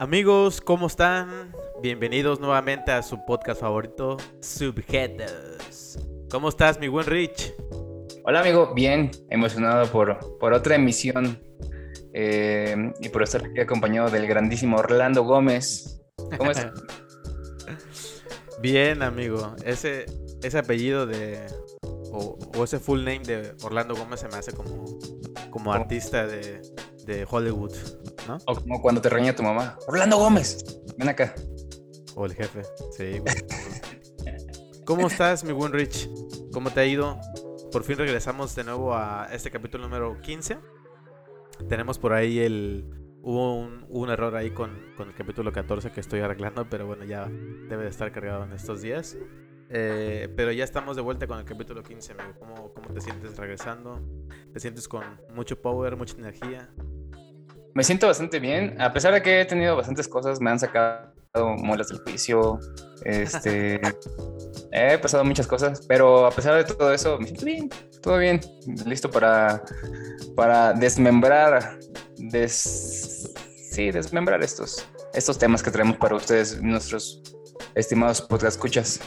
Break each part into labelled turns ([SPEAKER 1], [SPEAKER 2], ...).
[SPEAKER 1] Amigos, ¿cómo están? Bienvenidos nuevamente a su podcast favorito, Subheaders. ¿Cómo estás, mi buen Rich?
[SPEAKER 2] Hola, amigo. Bien, emocionado por, por otra emisión eh, y por estar aquí acompañado del grandísimo Orlando Gómez. ¿Cómo estás?
[SPEAKER 1] Bien, amigo. Ese, ese apellido de. O, o, ese full name de Orlando Gómez se me hace como, como artista de, de Hollywood, ¿no?
[SPEAKER 2] O como cuando te reña tu mamá. Orlando Gómez, ven acá.
[SPEAKER 1] O el jefe, sí. Güey. ¿Cómo estás, mi buen Rich? ¿Cómo te ha ido? Por fin regresamos de nuevo a este capítulo número 15. Tenemos por ahí el... Hubo un, hubo un error ahí con, con, el capítulo 14 que estoy arreglando, pero bueno, ya debe de estar cargado en estos días. Eh, pero ya estamos de vuelta con el capítulo 15, amigo. ¿Cómo, ¿Cómo te sientes regresando? ¿Te sientes con mucho power, mucha energía?
[SPEAKER 2] Me siento bastante bien, a pesar de que he tenido bastantes cosas, me han sacado muelas del juicio, este, he pasado muchas cosas, pero a pesar de todo eso, me siento bien, todo bien, listo para, para desmembrar, des, sí, desmembrar estos, estos temas que traemos para ustedes, nuestros estimados podcast escuchas.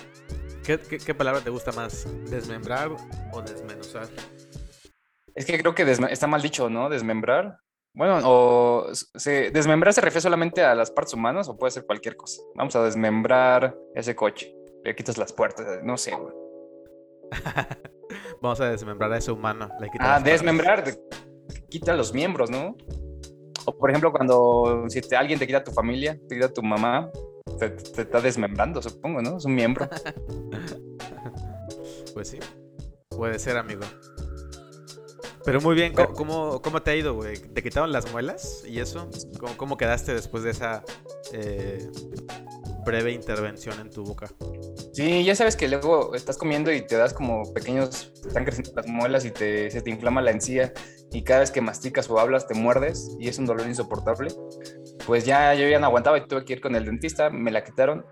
[SPEAKER 1] ¿Qué, qué, qué palabra te gusta más? ¿Desmembrar o desmenuzar?
[SPEAKER 2] Es que creo que está mal dicho, ¿no? Desmembrar. Bueno, o se, desmembrar se refiere solamente a las partes humanas o puede ser cualquier cosa. Vamos a desmembrar ese coche. Le quitas las puertas, no sé, güey.
[SPEAKER 1] Vamos a desmembrar a ese humano. Le
[SPEAKER 2] ah, desmembrar, te quita los miembros, ¿no? O por ejemplo, cuando si te, alguien te quita tu familia, te quita tu mamá, te, te está desmembrando, supongo, ¿no? Es un miembro.
[SPEAKER 1] pues sí, puede ser, amigo. Pero muy bien, ¿cómo, cómo te ha ido, güey? ¿Te quitaron las muelas y eso? ¿Cómo, cómo quedaste después de esa eh, breve intervención en tu boca?
[SPEAKER 2] Sí, ya sabes que luego estás comiendo y te das como pequeños, están creciendo las muelas y te, se te inflama la encía y cada vez que masticas o hablas te muerdes y es un dolor insoportable. Pues ya yo ya no aguantaba y tuve que ir con el dentista, me la quitaron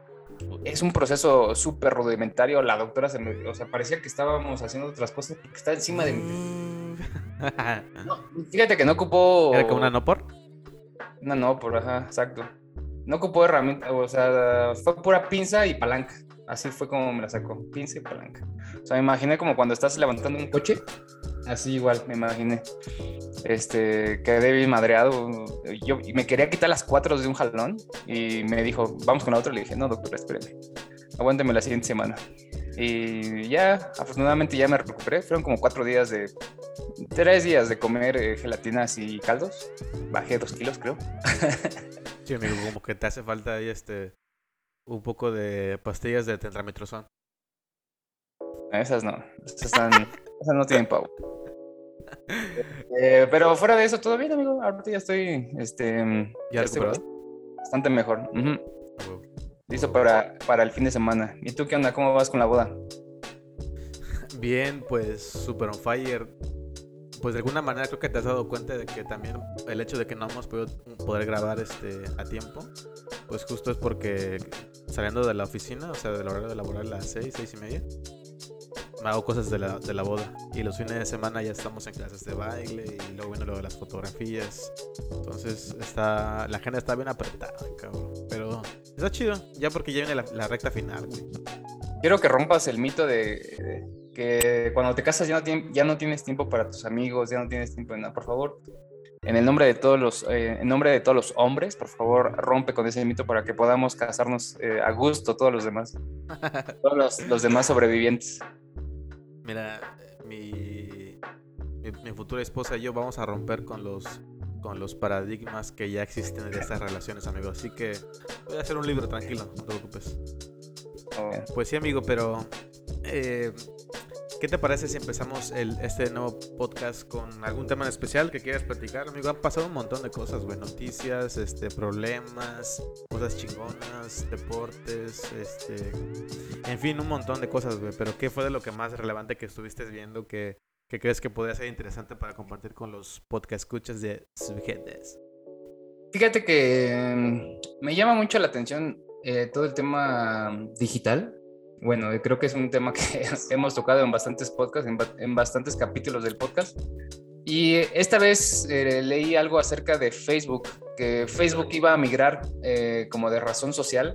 [SPEAKER 2] es un proceso súper rudimentario. La doctora se me, o sea, parecía que estábamos haciendo otras cosas porque está encima de mí. No, fíjate que no ocupó.
[SPEAKER 1] ¿Era como una no por?
[SPEAKER 2] Una no por, ajá, exacto. No ocupó herramienta, o sea, fue pura pinza y palanca. Así fue como me la sacó, pinza y palanca. O sea, me imaginé como cuando estás levantando un coche. Así igual, me imaginé. Este, quedé bien madreado. Yo me quería quitar las cuatro de un jalón y me dijo, vamos con la otra. Le dije, no, doctor, espéreme. Aguánteme la siguiente semana. Y ya, afortunadamente ya me recuperé. Fueron como cuatro días de. Tres días de comer eh, gelatinas y caldos. Bajé dos kilos, creo.
[SPEAKER 1] Sí, amigo, como que te hace falta ahí este. Un poco de pastillas de tetrametrozón.
[SPEAKER 2] Esas no. Esas, están, esas no tienen pavo. Eh, pero fuera de eso, todo bien, amigo. Ahorita ya estoy. Este,
[SPEAKER 1] ¿Ya, estoy
[SPEAKER 2] bastante mejor. Uh -huh. Listo para, para el fin de semana. ¿Y tú qué onda? ¿Cómo vas con la boda?
[SPEAKER 1] Bien, pues super on fire. Pues de alguna manera creo que te has dado cuenta de que también el hecho de que no hemos podido poder grabar este a tiempo, pues justo es porque saliendo de la oficina, o sea, del horario de laboral a las 6, 6 y media, me hago cosas de la, de la boda. Y los fines de semana ya estamos en clases de baile y luego viene lo de las fotografías. Entonces está la agenda está bien apretada, cabrón. Pero está chido, ya porque ya viene la, la recta final, güey.
[SPEAKER 2] Quiero que rompas el mito de, de que cuando te casas ya no, ya no, tienes tiempo para tus amigos, ya no tienes tiempo de nada. Por favor, en el nombre de todos los, eh, en nombre de todos los hombres, por favor, rompe con ese mito para que podamos casarnos eh, a gusto todos los demás. todos los, los demás sobrevivientes.
[SPEAKER 1] Mira, mi, mi, mi, futura esposa y yo vamos a romper con los con los paradigmas que ya existen de estas relaciones, amigo. Así que voy a hacer un libro tranquilo, no te preocupes. Pues sí, amigo, pero eh, ¿qué te parece si empezamos este nuevo podcast con algún tema en especial que quieras platicar, amigo? Han pasado un montón de cosas, güey, noticias, este, problemas, cosas chingonas, deportes, este, en fin, un montón de cosas, güey. Pero ¿qué fue de lo que más relevante que estuviste viendo que, crees que podría ser interesante para compartir con los podcast escuchas de Subheads?
[SPEAKER 2] Fíjate que me llama mucho la atención eh, todo el tema digital. Bueno, creo que es un tema que hemos tocado en bastantes podcasts, en, bastantes capítulos del podcast. Y esta vez eh, leí algo acerca de Facebook, que Facebook iba a migrar eh, como de razón social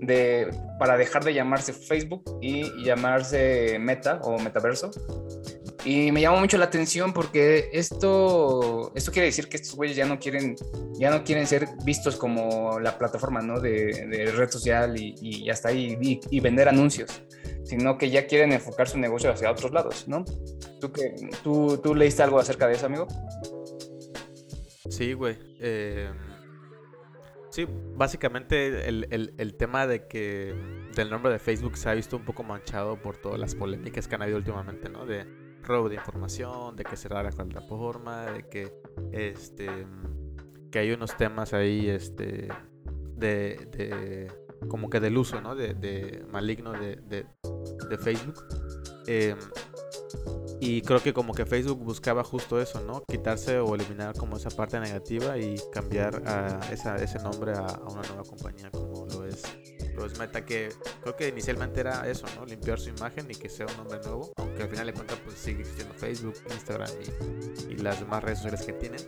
[SPEAKER 2] de, para dejar de llamarse Facebook y llamarse Meta o Metaverso. Y me llamó mucho la atención porque esto, esto quiere decir que estos güeyes ya no quieren, ya no quieren ser vistos como la plataforma ¿no? de, red social y, hasta ahí y, vender anuncios, sino que ya quieren enfocar su negocio hacia otros lados, ¿no? ¿Tú, tú, tú leíste algo acerca de eso, amigo?
[SPEAKER 1] Sí, güey. Eh, sí, básicamente el, el, el, tema de que del nombre de Facebook se ha visto un poco manchado por todas las polémicas que han habido últimamente, ¿no? De robo de información, de que cerrar la plataforma, de que este que hay unos temas ahí este de, de como que del uso, ¿no? De, de maligno de, de Facebook. Eh, y creo que como que Facebook buscaba justo eso, ¿no? Quitarse o eliminar como esa parte negativa y cambiar a esa, ese nombre a, una nueva compañía como lo es, Meta, que creo que inicialmente era eso, ¿no? Limpiar su imagen y que sea un nombre nuevo, aunque al final de cuentas pues sigue existiendo Facebook, Instagram y, y las demás redes sociales que tienen.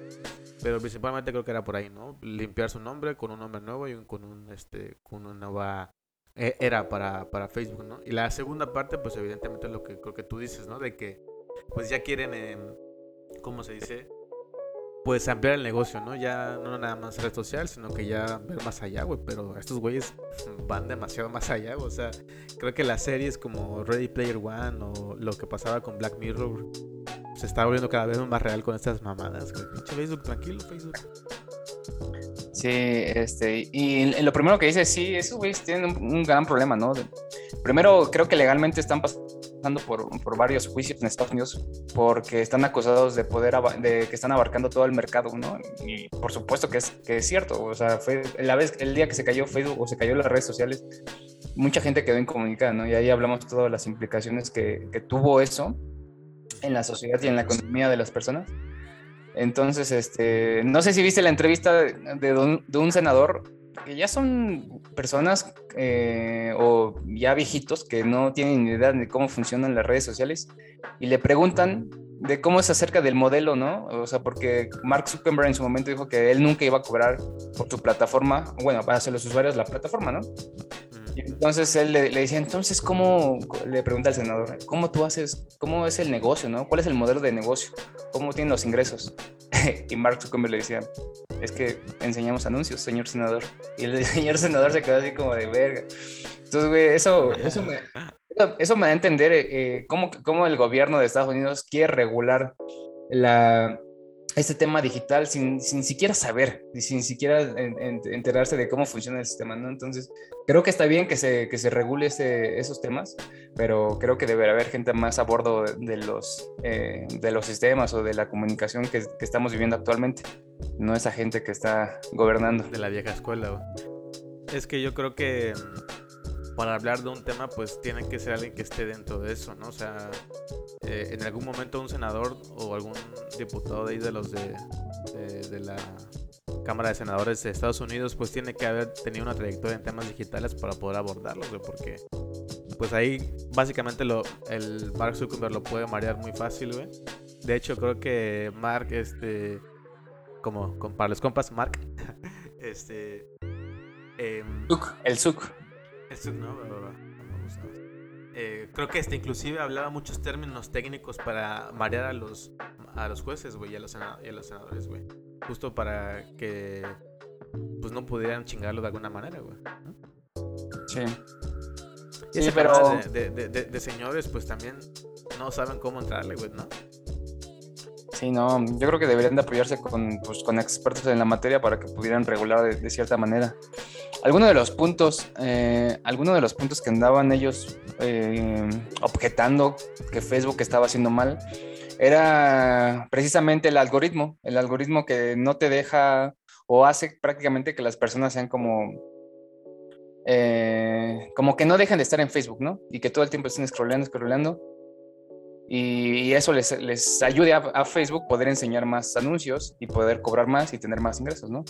[SPEAKER 1] Pero principalmente creo que era por ahí, ¿no? Limpiar su nombre con un nombre nuevo y con un este con una nueva e, era para, para Facebook, ¿no? Y la segunda parte, pues evidentemente es lo que creo que tú dices, ¿no? De que pues ya quieren, eh, ¿cómo se dice? Pues ampliar el negocio, ¿no? Ya no nada más red social, sino que ya ver más allá, güey. Pero estos güeyes van demasiado más allá, O sea, creo que las series como Ready Player One o lo que pasaba con Black Mirror se está volviendo cada vez más real con estas mamadas, güey. Pinche Facebook, tranquilo, Facebook.
[SPEAKER 2] Sí, este, y lo primero que dice, sí, esos güeyes tienen un, gran problema, ¿no? Primero, creo que legalmente están pasando por, por, varios juicios en Estados Unidos porque están acusados de poder, de que están abarcando todo el mercado, ¿no? Y por supuesto que es, que es cierto, o sea, fue la vez, el día que se cayó Facebook o se cayó las redes sociales, mucha gente quedó incomunicada, ¿no? Y ahí hablamos todas las implicaciones que, que tuvo eso en la sociedad y en la economía de las personas. Entonces, este, no sé si viste la entrevista de, un, senador, que ya son personas eh, o ya viejitos que no tienen ni idea de cómo funcionan las redes sociales y le preguntan de cómo es acerca del modelo, ¿no? O sea, porque Mark Zuckerberg en su momento dijo que él nunca iba a cobrar por su plataforma, bueno, para hacer los usuarios la plataforma, ¿no? entonces él le, le, decía, entonces, ¿cómo, le pregunta al senador, ¿cómo tú haces, cómo es el negocio, no? ¿Cuál es el modelo de negocio? ¿Cómo tienen los ingresos? y Mark Zuckerberg le decía, es que enseñamos anuncios, señor senador. Y el señor senador se quedó así como de verga. Entonces, güey, eso, eso, me, eso me da a entender eh, cómo, cómo el gobierno de Estados Unidos quiere regular la, este tema digital sin, sin siquiera saber y sin siquiera enterarse de cómo funciona el sistema, ¿no? Entonces, creo que está bien que se, que se regule esos temas, pero creo que deberá haber gente más a bordo de, los, eh, de los sistemas o de la comunicación que, que, estamos viviendo actualmente, no esa gente que está gobernando.
[SPEAKER 1] De la vieja escuela, Es que yo creo que para hablar de un tema, pues tiene que ser alguien que esté dentro de eso, ¿no? O sea, eh, en algún momento un senador o algún diputado de ahí de los de, la Cámara de Senadores de Estados Unidos, pues tiene que haber tenido una trayectoria en temas digitales para poder abordarlos, güey, porque pues ahí básicamente lo, el Mark Zuckerberg lo puede marear muy fácil, güey. De hecho, creo que Mark, este, como, para los compas, Mark, este...
[SPEAKER 2] Eh, el Zuck.
[SPEAKER 1] Eh, creo que este inclusive hablaba muchos términos técnicos para marear a los, a los jueces, güey, y a los, senadores, güey. Justo para que pues no pudieran chingarlo de alguna manera, güey.
[SPEAKER 2] Sí.
[SPEAKER 1] sí, pero... De, de, señores, pues también no saben cómo entrarle, güey, ¿no?
[SPEAKER 2] Sí, no, yo creo que deberían de apoyarse con, pues, con expertos en la materia para que pudieran regular de, cierta manera. Algunos de los puntos, eh, algunos de los puntos que andaban ellos eh, objetando que Facebook estaba haciendo mal, era precisamente el algoritmo, el algoritmo que no te deja o hace prácticamente que las personas sean como eh, como que no dejen de estar en Facebook, ¿no? Y que todo el tiempo estén scrollando, scrollando y eso les, les ayude a, Facebook poder enseñar más anuncios y poder cobrar más y tener más ingresos, ¿no?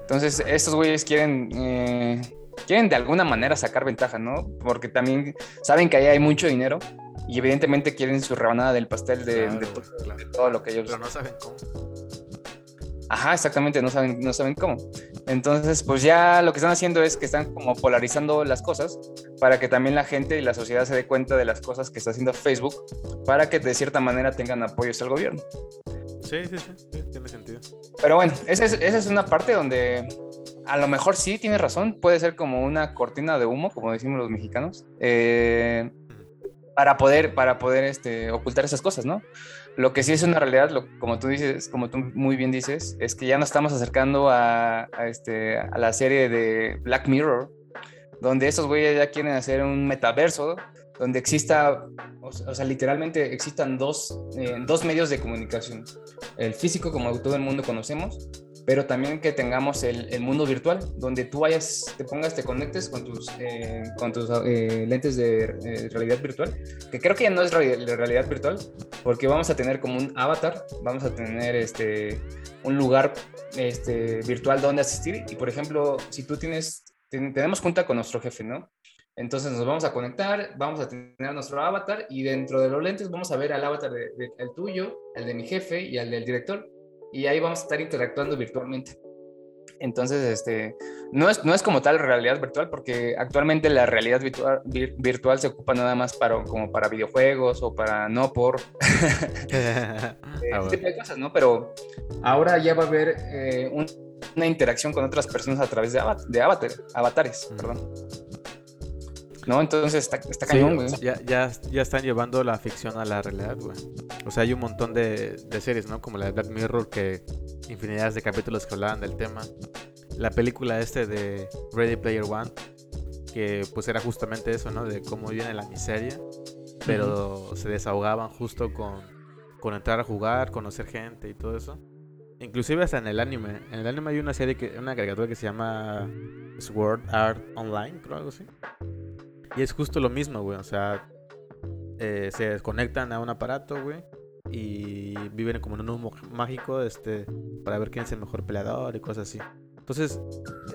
[SPEAKER 2] Entonces, estos güeyes quieren, eh, quieren de alguna manera sacar ventaja, ¿no? Porque también saben que ahí hay mucho dinero y evidentemente quieren su rebanada del pastel de, todo lo que ellos...
[SPEAKER 1] Pero no saben cómo.
[SPEAKER 2] Ajá, exactamente, no saben, no saben cómo. Entonces, pues ya lo que están haciendo es que están como polarizando las cosas para que también la gente y la sociedad se dé cuenta de las cosas que está haciendo Facebook para que de cierta manera tengan apoyos al gobierno.
[SPEAKER 1] Sí, sí, sí, tiene sentido.
[SPEAKER 2] Pero bueno, esa es, esa es una parte donde a lo mejor sí tiene razón, puede ser como una cortina de humo, como decimos los mexicanos, eh, para poder, para poder este, ocultar esas cosas, ¿no? Lo que sí es una realidad, como tú dices, como tú muy bien dices, es que ya nos estamos acercando a, este, la serie de Black Mirror, donde estos güeyes ya quieren hacer un metaverso donde exista, o, sea, literalmente existan dos, eh, dos medios de comunicación. El físico, como todo el mundo conocemos, pero también que tengamos el, mundo virtual, donde tú vayas, te pongas, te conectes con tus, eh, con tus eh, lentes de eh, realidad virtual, que creo que ya no es realidad virtual, porque vamos a tener como un avatar, vamos a tener este, un lugar este, virtual donde asistir, y por ejemplo, si tú tienes, tenemos cuenta con nuestro jefe, ¿no? Entonces nos vamos a conectar, vamos a tener nuestro avatar y dentro de los lentes vamos a ver al avatar del de, tuyo, el de mi jefe y al del director y ahí vamos a estar interactuando virtualmente. Entonces, este, no es, no es como tal realidad virtual, porque actualmente la realidad virtual, virtual se ocupa nada más para, como para videojuegos o para no por eh, ah, de cosas, ¿no? Pero ahora ya va a haber eh, una interacción con otras personas a través de, de avatar, avatares, perdón. ¿No? Entonces está, está cañón, güey.
[SPEAKER 1] ya, ya, ya, están llevando la ficción a la realidad, güey. O sea, hay un montón de, de, series, ¿no? Como la de Black Mirror, que infinidades de capítulos que hablaban del tema. La película este de Ready Player One, que pues era justamente eso, ¿no? De cómo viene la miseria, pero se desahogaban justo con, con entrar a jugar, conocer gente y todo eso. Inclusive hasta en el anime. En el anime hay una serie, que, una caricatura que se llama Sword Art Online, creo algo así. Y es justo lo mismo, güey. O sea, eh, se desconectan a un aparato, güey. Y viven como en un humo mágico, este, para ver quién es el mejor peleador y cosas así. Entonces,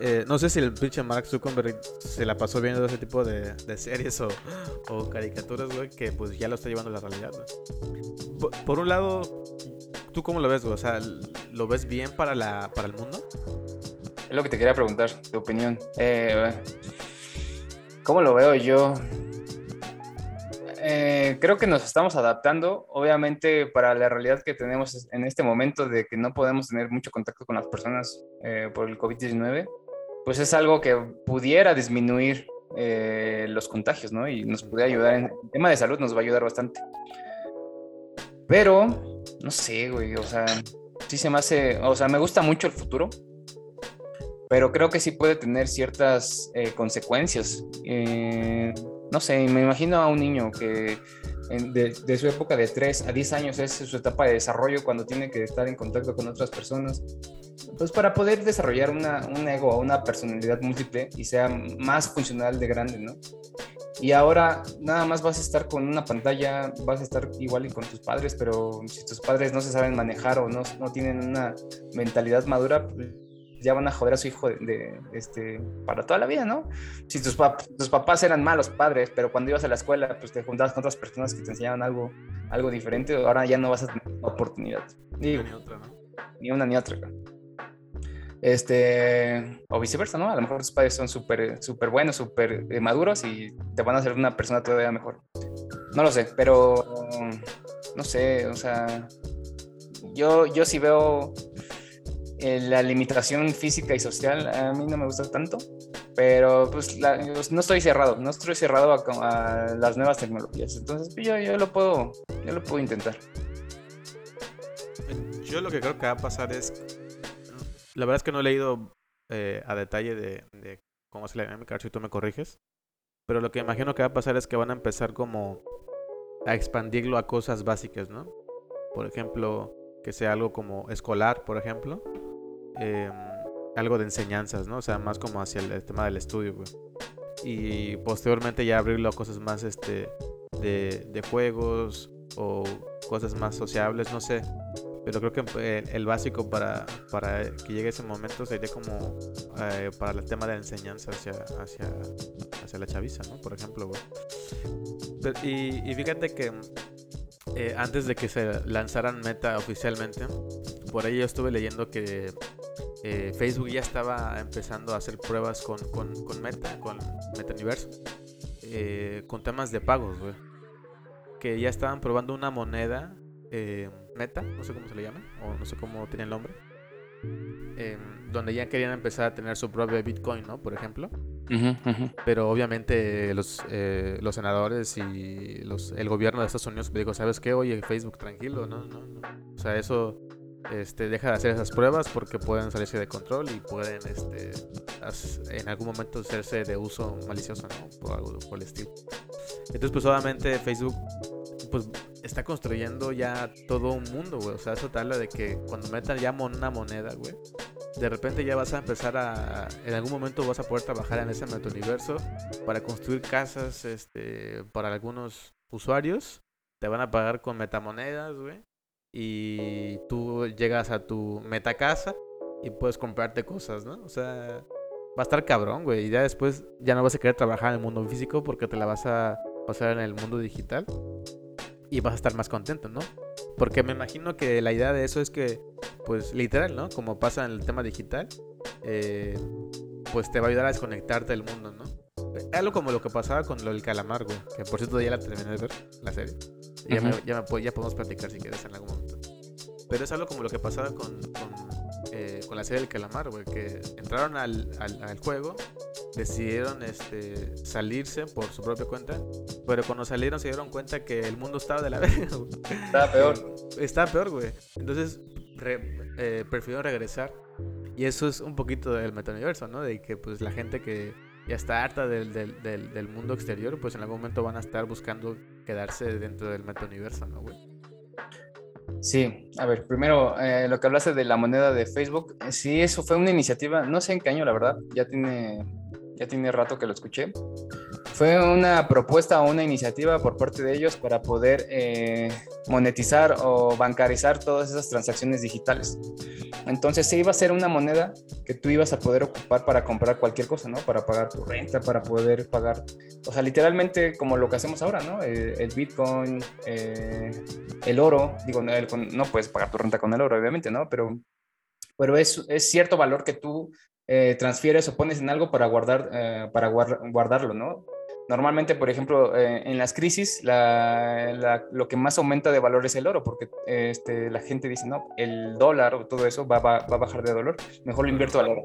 [SPEAKER 1] eh, no sé si el pinche Mark Zuckerberg se la pasó viendo ese tipo de, series o, caricaturas, güey, que pues ya lo está llevando a la realidad, güey. Por, un lado, ¿tú cómo lo ves, güey? O sea, ¿lo ves bien para, la, para el mundo?
[SPEAKER 2] Es lo que te quería preguntar, tu opinión. Eh, ¿Cómo lo veo yo? Eh, creo que nos estamos adaptando, obviamente, para la realidad que tenemos en este momento de que no podemos tener mucho contacto con las personas eh, por el COVID-19, pues es algo que pudiera disminuir eh, los contagios, ¿no? Y nos puede ayudar en el tema de salud, nos va a ayudar bastante. Pero, no sé, güey, o sea, sí se me hace, o sea, me gusta mucho el futuro, pero creo que sí puede tener ciertas eh, consecuencias. Eh, no sé, me imagino a un niño que de, su época de 3 a 10 años es su etapa de desarrollo cuando tiene que estar en contacto con otras personas. Pues para poder desarrollar una, un ego o una personalidad múltiple y sea más funcional de grande, ¿no? Y ahora nada más vas a estar con una pantalla, vas a estar igual y con tus padres, pero si tus padres no se saben manejar o no, no tienen una mentalidad madura, pues ya van a joder a su hijo de, este, para toda la vida, ¿no? Si tus, tus papás eran malos padres, pero cuando ibas a la escuela, pues te juntabas con otras personas que te enseñaban algo, algo diferente, ahora ya no vas a tener oportunidad. Ni, ni otra, ¿no? Ni una ni otra. Este, o viceversa, ¿no? A lo mejor tus padres son súper súper buenos, súper eh, maduros y te van a hacer una persona todavía mejor. No lo sé, pero no sé, o sea, yo, yo sí veo eh, la limitación física y social a mí no me gusta tanto, pero pues no estoy cerrado, no estoy cerrado a, las nuevas tecnologías, entonces pues, yo, yo, lo puedo, yo lo puedo intentar.
[SPEAKER 1] Yo lo que creo que va a pasar es, la verdad es que no he leído eh, a detalle de, cómo se le llama si tú me corriges, pero lo que imagino que va a pasar es que van a empezar como a expandirlo a cosas básicas, ¿no? Por ejemplo, que sea algo como escolar, por ejemplo, Em, algo de enseñanzas, ¿no? O sea, más como hacia el, tema del estudio, güey. Y posteriormente ya abrirlo a cosas más este, de, juegos o cosas más sociables, no sé. Pero creo que el, básico para, para que llegue ese momento sería como eh, para el tema de la enseñanza hacia, hacia, hacia la chaviza, ¿no? Por ejemplo, güey. y, fíjate que eh, antes de que se lanzaran Meta oficialmente, por ahí yo estuve leyendo que eh, Facebook ya estaba empezando a hacer pruebas con, con, con Meta, con Metaverse, eh, con temas de pagos, güey. Que ya estaban probando una moneda eh, Meta, no sé cómo se le llama, o no sé cómo tiene el nombre, em, donde ya querían empezar a tener su propio Bitcoin, ¿no? Por ejemplo. Pero obviamente los, los senadores y los, el gobierno de Estados Unidos dijo, ¿sabes qué? Oye, Facebook, tranquilo, ¿no? no, no. O sea, eso este, deja de hacer esas pruebas porque pueden salirse de control y pueden este, en algún momento hacerse de uso malicioso, ¿no? Por algo por el estilo. Entonces, pues obviamente Facebook pues está construyendo ya todo un mundo, güey. O sea, eso te habla de que cuando metan ya una moneda, güey, de repente ya vas a empezar a. En algún momento vas a poder trabajar en ese metauniverso para construir casas este, para algunos usuarios. Te van a pagar con metamonedas, güey. Y tú llegas a tu metacasa y puedes comprarte cosas, ¿no? O sea, va a estar cabrón, güey. Y ya después ya no vas a querer trabajar en el mundo físico porque te la vas a pasar en el mundo digital y vas a estar más contento, ¿no? Porque me imagino que la idea de eso es que, pues literal, ¿no? Como pasa en el tema digital, eh, pues te va a ayudar a desconectarte del mundo, ¿no? Algo como lo que pasaba con lo del calamar, güey. Que por cierto ya la terminé de ver, la serie. Ya, ya, ya, podemos platicar si quieres en algún momento. Pero es algo como lo que pasaba con, con, eh, con la serie del calamar, güey. Que entraron al, al, al juego decidieron este, salirse por su propia cuenta, pero cuando salieron se dieron cuenta que el mundo estaba de la verga.
[SPEAKER 2] Estaba peor.
[SPEAKER 1] Estaba peor, güey. Entonces eh, prefirieron regresar. Y eso es un poquito del metauniverso, ¿no? De que pues la gente que ya está harta del, del, del, mundo exterior, pues en algún momento van a estar buscando quedarse dentro del metauniverso, ¿no, güey?
[SPEAKER 2] Sí, a ver, primero eh, lo que hablaste de la moneda de Facebook, sí, eso fue una iniciativa, no sé en qué año, la verdad, ya tiene ya tiene rato que lo escuché. Fue una propuesta o una iniciativa por parte de ellos para poder eh, monetizar o bancarizar todas esas transacciones digitales. Entonces se iba a ser una moneda que tú ibas a poder ocupar para comprar cualquier cosa, ¿no? Para pagar tu renta, para poder pagar, o sea, literalmente como lo que hacemos ahora, ¿no? El, Bitcoin, eh, el oro, digo, no, puedes pagar tu renta con el oro, obviamente, ¿no? Pero pero es, es, cierto valor que tú eh, transfieres o pones en algo para, guardar, eh, para guardarlo, ¿no? Normalmente, por ejemplo, eh, en las crisis, lo que más aumenta de valor es el oro, porque este, la gente dice, no, el dólar o todo eso va, a bajar de valor, mejor lo invierto al oro.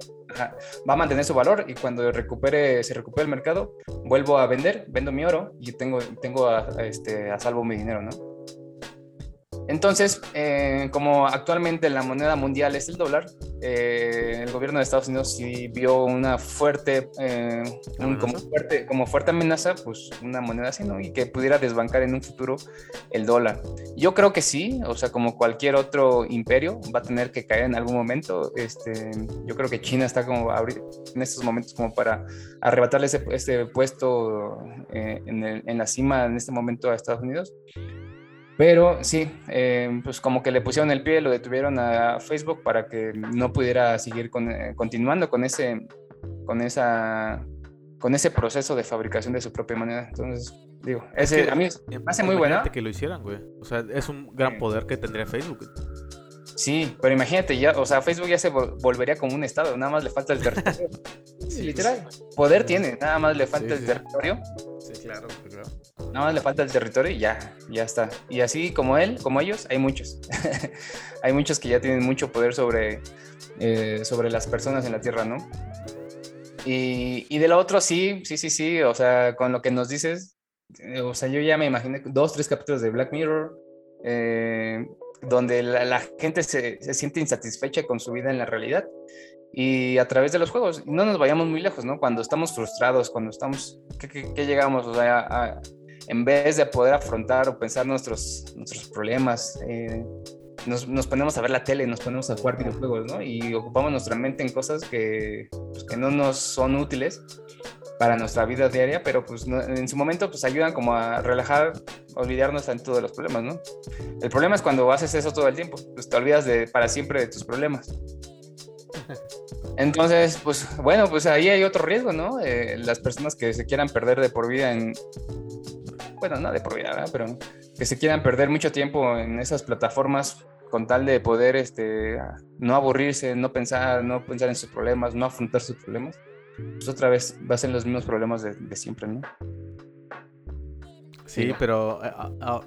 [SPEAKER 2] Va a mantener su valor y cuando recupere, se recupere el mercado, vuelvo a vender, vendo mi oro y tengo, tengo este, a salvo mi dinero, ¿no? Entonces, eh, como actualmente la moneda mundial es el dólar, eh, el gobierno de Estados Unidos sí vio una fuerte, eh, como fuerte, como fuerte amenaza, pues una moneda así, ¿no? Y que pudiera desbancar en un futuro el dólar. Yo creo que sí, o sea, como cualquier otro imperio, va a tener que caer en algún momento. Este, yo creo que China está como en estos momentos como para arrebatarle ese, puesto en, en la cima en este momento a Estados Unidos. Pero sí, eh, pues como que le pusieron el pie, lo detuvieron a Facebook para que no pudiera seguir con, eh, continuando con ese, con, esa, con ese proceso de fabricación de su propia moneda. Entonces, digo, ese, a mí me hace muy buena.
[SPEAKER 1] que lo hicieran, güey. O sea, es un gran poder que tendría Facebook.
[SPEAKER 2] Sí, pero imagínate, ya, o sea, Facebook ya se volvería como un estado, nada más le falta el territorio. sí, literal. Poder tiene, nada más le falta el territorio.
[SPEAKER 1] Sí, claro.
[SPEAKER 2] Nada le falta el territorio y ya, ya está. Y así como él, como ellos, hay muchos. hay muchos que ya tienen mucho poder sobre, eh, sobre las personas en la Tierra, ¿no? Y, y de lo otro, sí, sí, sí, sí, o sea, con lo que nos dices, eh, o sea, yo ya me imaginé dos, tres capítulos de Black Mirror, eh, donde la, gente se, se, siente insatisfecha con su vida en la realidad y a través de los juegos. No nos vayamos muy lejos, ¿no? Cuando estamos frustrados, cuando estamos, ¿qué, llegamos? O sea, en vez de poder afrontar o pensar nuestros, nuestros problemas, eh, nos, nos, ponemos a ver la tele, nos ponemos a jugar videojuegos, ¿no? Y ocupamos nuestra mente en cosas que, pues, que no nos son útiles para nuestra vida diaria, pero pues en su momento pues ayudan como a relajar, olvidarnos en todos los problemas, ¿no? El problema es cuando haces eso todo el tiempo, pues te olvidas de, para siempre de tus problemas. Entonces, pues bueno, pues ahí hay otro riesgo, ¿no? Eh, las personas que se quieran perder de por vida en, bueno, no de por vida, ¿verdad? pero que se quieran perder mucho tiempo en esas plataformas con tal de poder este, no aburrirse, no pensar, no pensar en sus problemas, no afrontar sus problemas, pues otra vez va a ser los mismos problemas de, de siempre, ¿no?
[SPEAKER 1] Sí, pero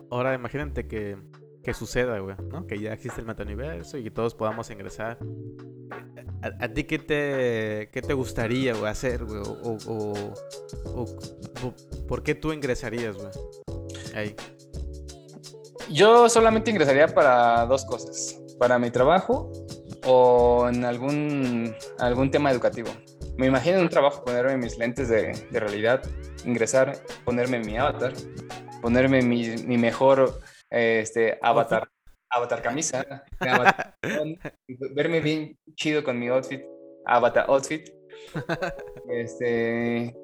[SPEAKER 1] ahora imagínate que, que suceda, güey, ¿no? Que ya existe el metauniverso y que todos podamos ingresar. ¿A, ti qué te, qué te gustaría, hacer? O, o, ¿Por qué tú ingresarías.
[SPEAKER 2] Yo solamente ingresaría para dos cosas. Para mi trabajo o en algún, algún tema educativo. Me imagino en un trabajo ponerme mis lentes de, de realidad, ingresar, ponerme mi avatar, ponerme mi, mi mejor este, avatar, avatar camisa, verme bien chido con mi outfit, avatar outfit. Este,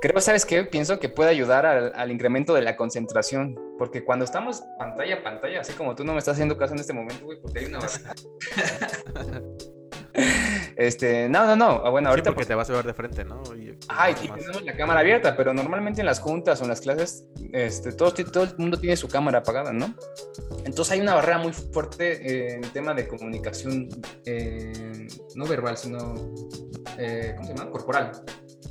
[SPEAKER 2] creo, ¿sabes qué? Pienso que puede ayudar al, al, incremento de la concentración, porque cuando estamos pantalla a pantalla, así como tú no me estás haciendo caso en este momento, güey, porque hay una Este, no, no, no. Ah, bueno, ahorita.
[SPEAKER 1] porque te vas a ver de frente, ¿no?
[SPEAKER 2] Ay, y tenemos la cámara abierta, pero normalmente en las juntas o en las clases, este, todo, todo el mundo tiene su cámara apagada, ¿no? Entonces hay una barrera muy fuerte en el tema de comunicación, eh, no verbal, sino, eh, ¿cómo se llama? Corporal.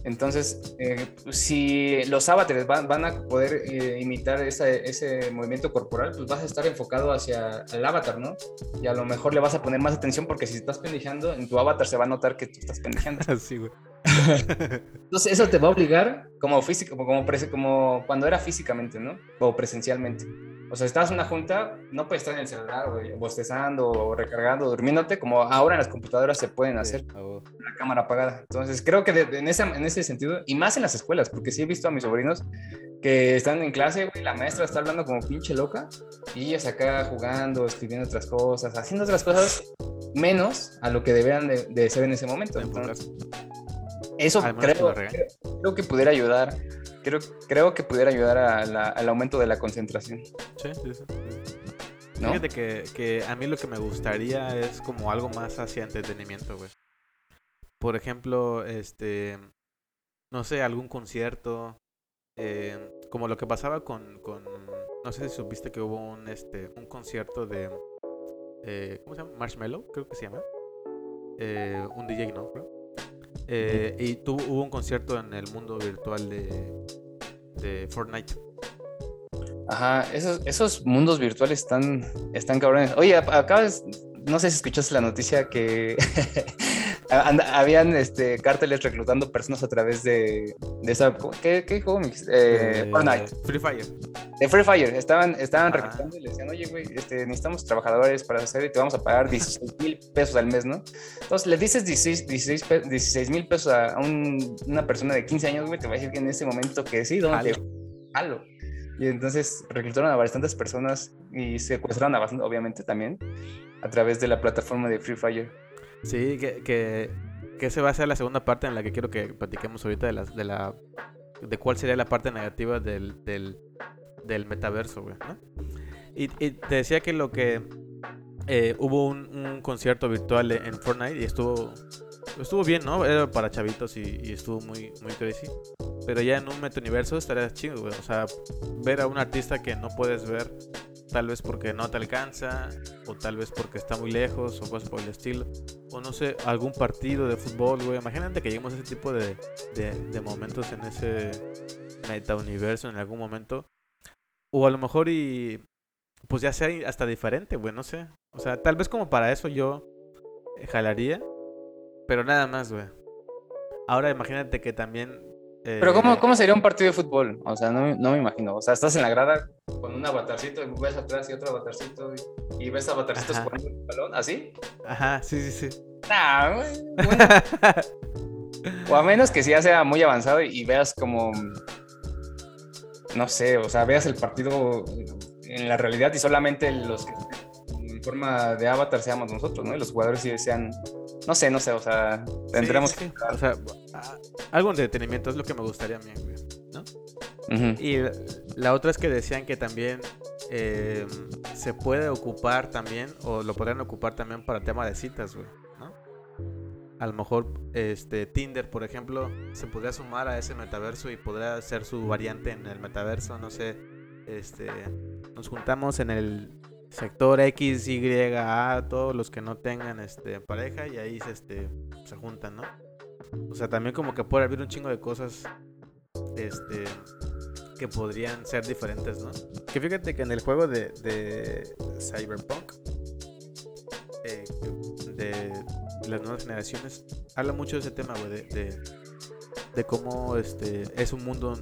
[SPEAKER 2] Entonces, eh, si los avatares van, a poder eh, imitar ese movimiento corporal, pues vas a estar enfocado hacia el avatar, ¿no? Y a lo mejor le vas a poner más atención porque si estás pendejando, en tu avatar se va a notar que tú estás pendejando.
[SPEAKER 1] Sí, güey.
[SPEAKER 2] Entonces, eso te va a obligar como físico, como, como cuando era físicamente, ¿no? O presencialmente. O sea, estás en una junta, no puedes estar en el celular, güey, bostezando o recargando, durmiéndote, como ahora en las computadoras se pueden hacer, la cámara apagada. Entonces, creo que en, esa, en ese sentido, y más en las escuelas, porque sí he visto a mis sobrinos que están en clase, güey, la maestra está hablando como pinche loca, y ellos acá jugando, escribiendo otras cosas, haciendo otras cosas menos a lo que deberían de, ser en ese momento. Entonces, eso creo, creo que pudiera ayudar creo, creo que pudiera ayudar al aumento de la concentración.
[SPEAKER 1] Sí, sí, sí. Fíjate que, que, a mí lo que me gustaría es como algo más hacia entretenimiento, güey. Por ejemplo, este, no sé, algún concierto, eh, como lo que pasaba con, con, no sé si supiste que hubo un, este, un concierto de, eh, ¿cómo se llama? Marshmallow, creo que se llama. Eh, un DJ, ¿no? Eh, y tuvo, hubo un concierto en el mundo virtual de, de Fortnite.
[SPEAKER 2] Ajá, esos, esos mundos virtuales están, están cabrones. Oye, acabas, no sé si escuchaste la noticia que habían este, cárteles reclutando personas a través de, de esa. ¿Qué, qué juego? Eh,
[SPEAKER 1] eh, Fortnite. Free Fire.
[SPEAKER 2] De Free Fire. Estaban, estaban reclutando y le decían, oye, güey, este, necesitamos trabajadores para hacer y te vamos a pagar 16 mil pesos al mes, ¿no? Entonces le dices 16 mil pesos a una persona de 15 años, güey, te va a decir que en ese momento que sí, ¿dónde? Halo. Y entonces reclutaron a bastantes personas y secuestraron a bastante, obviamente, también, a través de la plataforma de Free Fire.
[SPEAKER 1] Sí, que, que, que esa va a ser la segunda parte en la que quiero que platiquemos ahorita de la, de la de cuál sería la parte negativa del, del, metaverso, güey, ¿no? Y, te decía que lo que eh, hubo un, concierto virtual en Fortnite y estuvo estuvo bien, ¿no? Era para chavitos y, y estuvo muy muy crazy. Pero ya en un metauniverso estaría chido, güey. O sea, ver a un artista que no puedes ver tal vez porque no te alcanza, o tal vez porque está muy lejos, o cosas por el estilo, o no sé, algún partido de fútbol, güey. Imagínate que lleguemos a ese tipo de, de, momentos en ese meta-universo en algún momento, o a lo mejor y pues ya sea hasta diferente, güey, no sé. O sea, tal vez como para eso yo jalaría, pero nada más, güey. Ahora imagínate que también
[SPEAKER 2] pero ¿cómo, eh, ¿cómo, sería un partido de fútbol? O sea, no, no, me imagino. O sea, estás en la grada con un avatarcito y ves atrás y otro avatarcito y, ves avatarcitos jugando el balón, ¿así?
[SPEAKER 1] Ajá, sí, sí, sí.
[SPEAKER 2] Nah, bueno. o a menos que ya sea muy avanzado y veas como, no sé, o sea, veas el partido en la realidad y solamente los que en forma de avatar seamos nosotros, ¿no? Y los jugadores sí sean no sé, no sé, o sea, tendremos que...
[SPEAKER 1] O sea, algo de entretenimiento es lo que me gustaría a mí, Y la otra es que decían que también eh, se puede ocupar también, o lo podrían ocupar también para tema de citas, güey, ¿no? A lo mejor este Tinder, por ejemplo, se podría sumar a ese metaverso y podría ser su variante en el metaverso, no sé. Este, nos juntamos en el sector X, Y, A, todos los que no tengan este pareja y ahí se, este, se juntan, ¿no? O sea, también como que puede haber un chingo de cosas este que podrían ser diferentes, ¿no? Que fíjate que en el juego de, Cyberpunk eh, de las nuevas generaciones habla mucho de ese tema, güey, de, de, cómo este es un mundo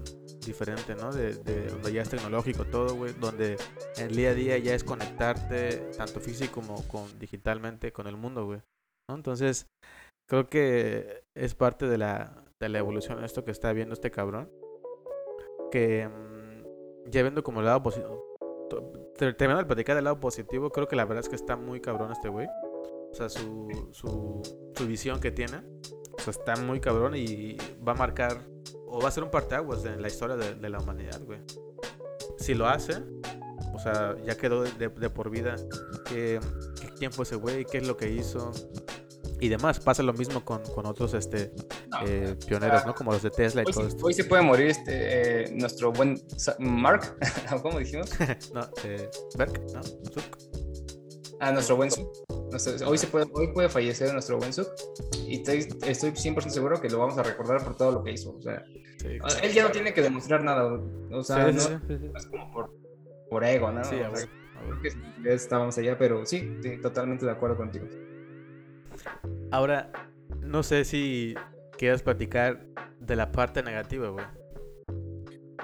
[SPEAKER 1] diferente, ¿no? De, de donde ya es tecnológico todo, güey, donde el día a día ya es conectarte tanto físico como con, digitalmente con el mundo, güey. Entonces, creo que es parte de la, de la evolución esto que está viendo este cabrón. Que mm, ya viendo como el lado positivo. Terminando de platicar del lado positivo, creo que la verdad es que está muy cabrón este güey. O sea, su, su, su visión que tiene. O sea, está muy cabrón y va a marcar. O va a ser un parteaguas en la historia de, la humanidad, güey. Si lo hace, o sea, ya quedó de, de por vida. Quién fue ese güey, qué es lo que hizo, y demás. Pasa lo mismo con, con otros este, eh, pioneros, ¿no? Como los de Tesla y
[SPEAKER 2] Hoy,
[SPEAKER 1] todo
[SPEAKER 2] sí-
[SPEAKER 1] esto.
[SPEAKER 2] hoy se puede morir este, eh, nuestro buen Mark, ¿cómo dijimos?
[SPEAKER 1] no, eh, Berk, ¿no? Zuck.
[SPEAKER 2] Ah, nuestro buen Suk. Nuestro- hoy, se puede, hoy puede fallecer nuestro buen Suk. Y estoy, estoy 100% seguro que lo vamos a recordar por todo lo que hizo. O sea,
[SPEAKER 1] Sí,
[SPEAKER 2] él ya no tiene que demostrar nada. O sea,
[SPEAKER 1] Sí,
[SPEAKER 2] no
[SPEAKER 1] sí,
[SPEAKER 2] es como por, por ego, ¿no?
[SPEAKER 1] Sí, a ver,
[SPEAKER 2] creo que ya estábamos allá, pero sí, totalmente de acuerdo contigo.
[SPEAKER 1] Ahora, no sé si quieres platicar de la parte negativa, güey.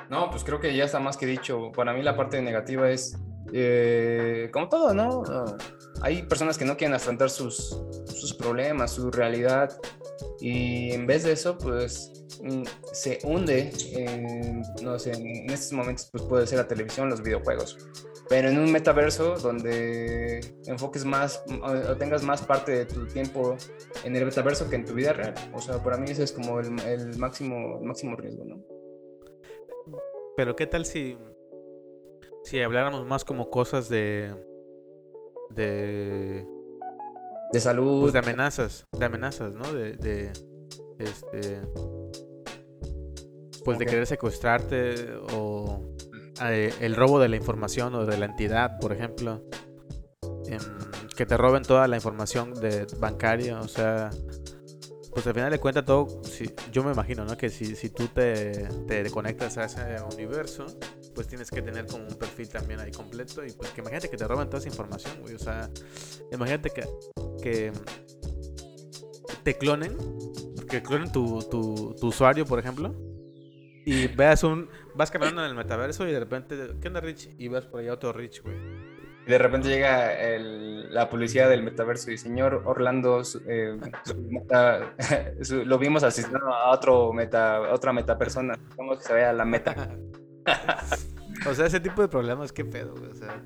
[SPEAKER 2] No, pues creo que ya está más que dicho. Para mí la parte negativa es, eh, como todo, ¿no? Ah, hay personas que no quieren afrontar sus, sus problemas, su realidad, y en vez de eso, pues mm, se hunde, en, no sé, en estos momentos pues puede ser la televisión, los videojuegos, pero en un metaverso donde enfoques más o tengas más parte de tu tiempo en el metaverso que en tu vida real. O sea, para mí ese es como el, máximo, máximo riesgo, ¿no?
[SPEAKER 1] Pero qué tal si si habláramos más como cosas de de
[SPEAKER 2] De salud.
[SPEAKER 1] pues de amenazas, de amenazas, ¿no? De, de este pues de querer secuestrarte o eh, el robo de la información o de la entidad, por ejemplo. Em, que te roben toda la información de bancaria, o sea, pues al final de cuentas todo, si, yo me imagino, ¿no? Que si, si tú te, te conectas a ese universo, pues tienes que tener como un perfil también ahí completo y pues que imagínate que te roban toda esa información, güey, o sea, imagínate que, que te clonen, que clonen tu, tu, tu usuario, por ejemplo, y veas un, vas caminando en el metaverso y de repente, ¿qué onda Rich? Y ves por allá otro Rich, güey.
[SPEAKER 2] Y de repente llega el- la policía del metaverso y señor Orlando, eh, su meta- su- lo vimos asistiendo a otro meta, otra meta persona. ¿Cómo que se vea la meta?
[SPEAKER 1] o sea, ese tipo de problemas, qué pedo, güey. O sea,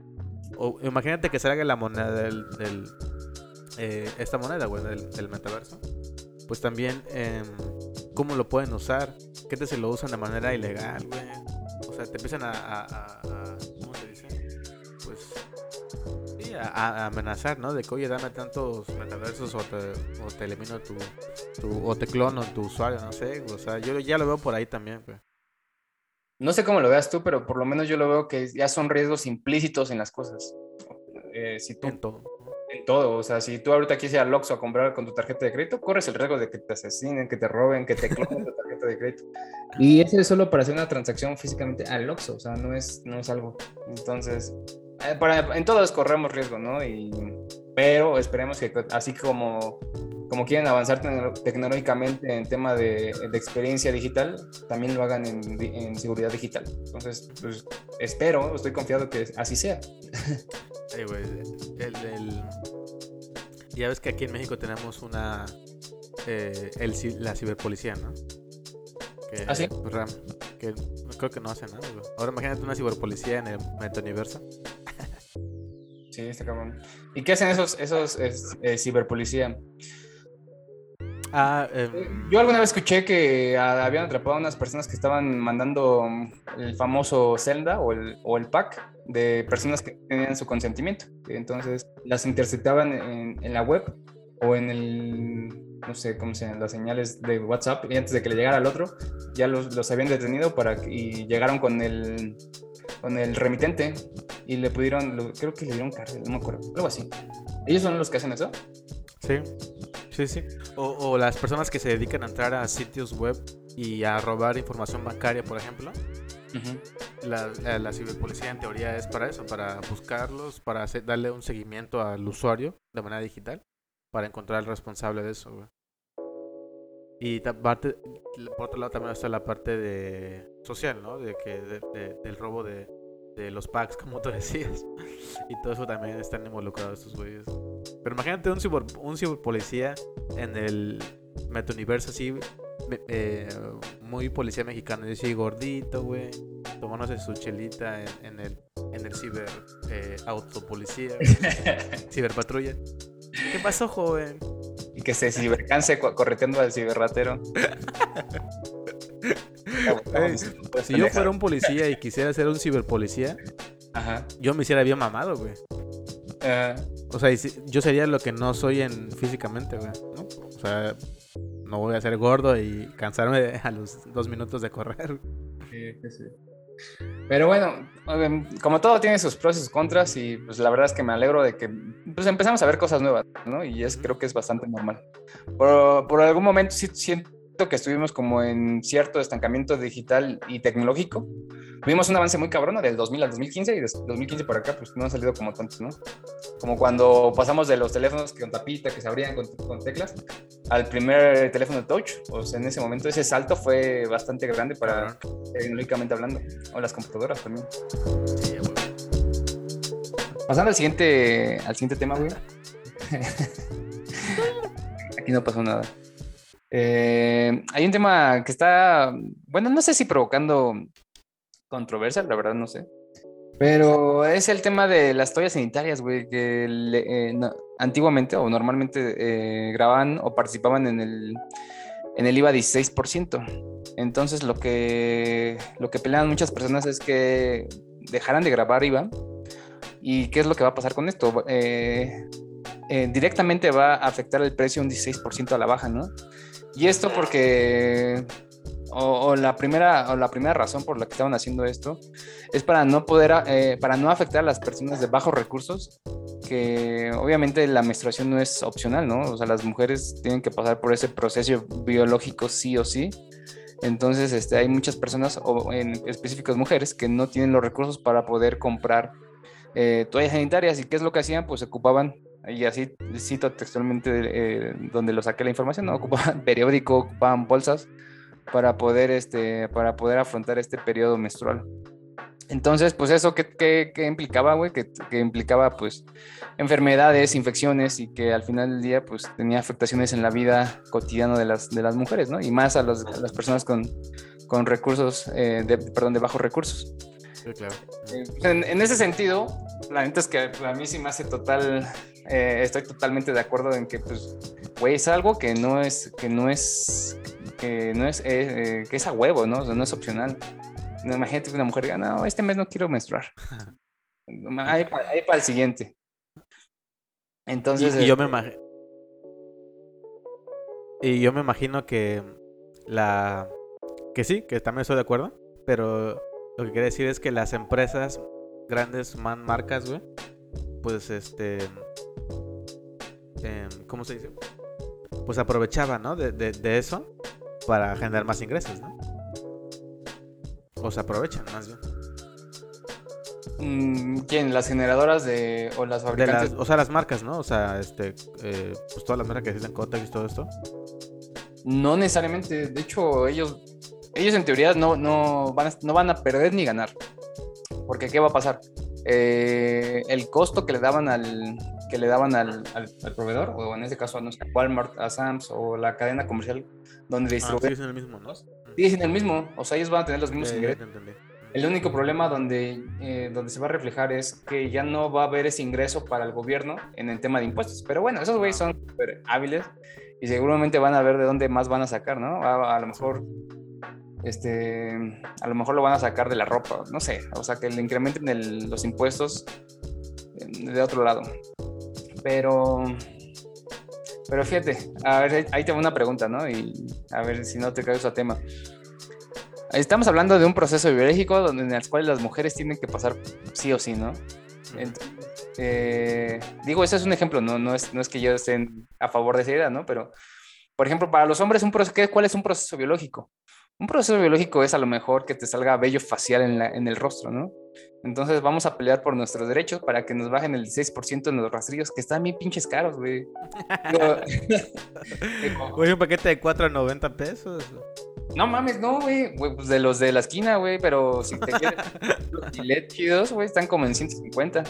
[SPEAKER 1] o imagínate que salga la moneda del. del, eh, esta moneda, güey, del, del metaverso. Pues también, em, ¿cómo lo pueden usar? ¿Qué te se lo usan de manera ilegal, güey? O sea, te empiezan a. a- a- a- ¿Cómo se dice? Pues. Sí, a, a amenazar, ¿no? De que, oye, dame tantos metaversos o te, o te elimino tu, tu. o te clono tu usuario, no sé. O sea, yo ya lo veo por ahí también, güey.
[SPEAKER 2] No sé cómo lo veas tú, pero por lo menos yo lo veo que ya son riesgos implícitos en las cosas. Eh, si tú
[SPEAKER 1] En todo.
[SPEAKER 2] O sea, si tú ahorita quieres ir al Oxxo a comprar con tu tarjeta de crédito, corres el riesgo de que te asesinen, que te roben, que te clonen tu tarjeta de crédito. Y eso es solo para hacer una transacción físicamente al Oxxo, o sea, no es, no es algo. Entonces, eh, para, en todos corremos riesgo, ¿no? Y, pero esperemos que así como, como quieren avanzar tecno- tecnológicamente en tema de, de experiencia digital, también lo hagan en, en seguridad digital. Entonces, pues espero, estoy confiado que así sea.
[SPEAKER 1] Sí, güey. El, el- Ya ves que aquí en México tenemos una. eh, el, la ciberpolicía, ¿no? Que,
[SPEAKER 2] ¿Ah, sí?
[SPEAKER 1] pues, ram- que creo que no hace nada, güey. Ahora imagínate una ciberpolicía en el metauniverso.
[SPEAKER 2] Sí, está cabrón. ¿Y qué hacen esos, esos es, eh, ciberpolicía?
[SPEAKER 1] Ah,
[SPEAKER 2] Eh,
[SPEAKER 1] em,
[SPEAKER 2] Yo alguna vez escuché que ah, habían atrapado a unas personas que estaban mandando mm, el famoso Zelda o el, o el pack de personas que tenían su consentimiento. Entonces las interceptaban en, la web o en el, no sé cómo se llaman, las señales de WhatsApp y antes de que le llegara al otro ya los, los habían detenido para y llegaron con el, con el remitente y le pudieron, creo que le dieron cárcel, no me acuerdo, algo así. ¿Ellos son los que hacen eso?
[SPEAKER 1] Sí, sí, sí. O, o las personas que se dedican a entrar a sitios web y a robar información bancaria, por ejemplo. La, la, ciberpolicía en teoría es para eso, para buscarlos, para hacer- darle un seguimiento al usuario de manera digital, para encontrar al responsable de eso, güey. Y parte, por otro lado también está la parte de social, ¿no? De que de- de- del robo de, de los packs, como tú decías. Y todo eso también están involucrados estos güeyes. Pero imagínate un, ciber, un ciberpolicía en el metauniverso así, eh, muy policía mexicano, así gordito, güey, tomándose su chelita en, en el, en el ciber eh, autopolicía, ciberpatrulla. ¿Qué pasó, joven?
[SPEAKER 2] y que se cibercanse co- correteando al ciberratero.
[SPEAKER 1] Si yo fuera un policía y quisiera ser un ciberpolicía,
[SPEAKER 2] Ajá.
[SPEAKER 1] yo me hiciera bien mamado, güey. O sea, yo sería lo que no soy en físicamente, güey. ¿no? O sea, no voy a ser gordo y cansarme a los dos minutos de correr.
[SPEAKER 2] sí, sí, sí. Pero bueno, como todo tiene sus pros y sus contras y pues la verdad es que me alegro de que pues empezamos a ver cosas nuevas, ¿no? Y es creo que es bastante normal. Por, por algún momento sí siento que estuvimos como en cierto estancamiento digital y tecnológico. Vimos un avance muy cabrón del 2000 al 2015 y de 2015 para acá pues no han salido como tantos, ¿no? Como cuando pasamos de los teléfonos con tapita que se abrían con, con teclas al primer teléfono touch, o sea, en ese momento ese salto fue bastante grande para tecnológicamente hablando, o las computadoras también. Pasando al siguiente, al siguiente tema, güey. Aquí no pasó nada. Eh, hay un tema que está, bueno, no sé si provocando controversia, la verdad no sé. Pero es el tema de las toallas sanitarias, güey, que le- eh, no- antiguamente o normalmente eh, grababan o participaban en el, en el IVA 16%. Entonces lo que, lo que pelean muchas personas es que dejaran de grabar IVA. ¿Y qué es lo que va a pasar con esto? Eh, eh, directamente va a afectar el precio un 16% a la baja, ¿no? Y esto porque, o, la primera, la primera razón por la que estaban haciendo esto, es para no poder, eh, para no afectar a las personas de bajos recursos, que obviamente la menstruación no es opcional, ¿no? O sea, las mujeres tienen que pasar por ese proceso biológico sí o sí. Entonces, este, hay muchas personas, o en específicas mujeres, que no tienen los recursos para poder comprar eh, toallas sanitarias. ¿Y qué es lo que hacían? Pues ocupaban, y así cito textualmente eh, donde lo saqué la información, ¿no? Ocupaban periódico, ocupaban bolsas para poder, este, para poder afrontar este periodo menstrual. Entonces, pues eso, ¿qué, qué, qué implicaba, güey? Que, que, implicaba, pues, enfermedades, infecciones y que al final del día, pues, tenía afectaciones en la vida cotidiana de las, de las mujeres, ¿no? Y más a, los, a las personas con, con recursos, eh, de, perdón, de bajos recursos.
[SPEAKER 1] Sí, claro.
[SPEAKER 2] En, en, ese sentido, la neta es que a mí sí me hace total, eh, estoy totalmente de acuerdo en que, pues, güey, es algo que no es, que no es, que no es, eh, que es a huevo, ¿no? O sea, no es opcional. Imagínate que una mujer diga, no, este mes no quiero menstruar. Ahí para, ahí para el siguiente. Entonces.
[SPEAKER 1] Y, y yo me imagino. Y yo me imagino que la. Que sí, que también estoy de acuerdo. Pero lo que quiere decir es que las empresas grandes, man, marcas, güey. Pues este. Eh, ¿Cómo se dice? Pues aprovechaban, ¿no? De, de, de eso para generar más ingresos, ¿no? O se aprovechan más bien.
[SPEAKER 2] Mm, ¿Quién? ¿Las generadoras de o las fabricantes?
[SPEAKER 1] Las, o sea, las marcas, ¿no? O sea, este, eh, pues todas las marcas que existen, Cotex y todo esto.
[SPEAKER 2] No necesariamente. De hecho, ellos, ellos en teoría no, no, van a, no van a perder ni ganar. Porque ¿qué va a pasar? Eh, el costo que le daban al que le daban al, al, al, proveedor, o en este caso a Walmart, a Sams o la cadena comercial donde distribuyen.
[SPEAKER 1] Ah, sí, es el mismo, ¿no?
[SPEAKER 2] Sí, es el mismo. O sea, ellos van a tener los mismos
[SPEAKER 1] Eh,
[SPEAKER 2] ingresos. El único problema donde, eh, donde se va a reflejar es que ya no va a haber ese ingreso para el gobierno en el tema de impuestos. Pero bueno, esos güeyes son súper hábiles y seguramente van a ver de dónde más van a sacar, ¿no? A, a, lo mejor, este, a lo mejor lo van a sacar de la ropa, no sé. O sea, que le incrementen el, los impuestos de otro lado. Pero, pero fíjate, a ver, ahí te va una pregunta, ¿no? Y a ver si no te caes a tema. Estamos hablando de un proceso biológico donde, en el cual las mujeres tienen que pasar sí o sí, ¿no? Entonces, eh, digo, ese es un ejemplo, ¿no? No, es, no es que yo esté a favor de esa idea, ¿no? Pero, por ejemplo, para los hombres, un proceso, ¿cuál es un proceso biológico? Un proceso biológico es a lo mejor que te salga vello facial en, la, en el rostro, ¿no? Entonces vamos a pelear por nuestros derechos para que nos bajen el 16% en los rastrillos, que están bien pinches caros, güey.
[SPEAKER 1] Güey, un paquete de 4 a 90 pesos.
[SPEAKER 2] No mames, no, güey. Pues de los de la esquina, güey. Pero si te quieres los chidos, güey, están como en 150.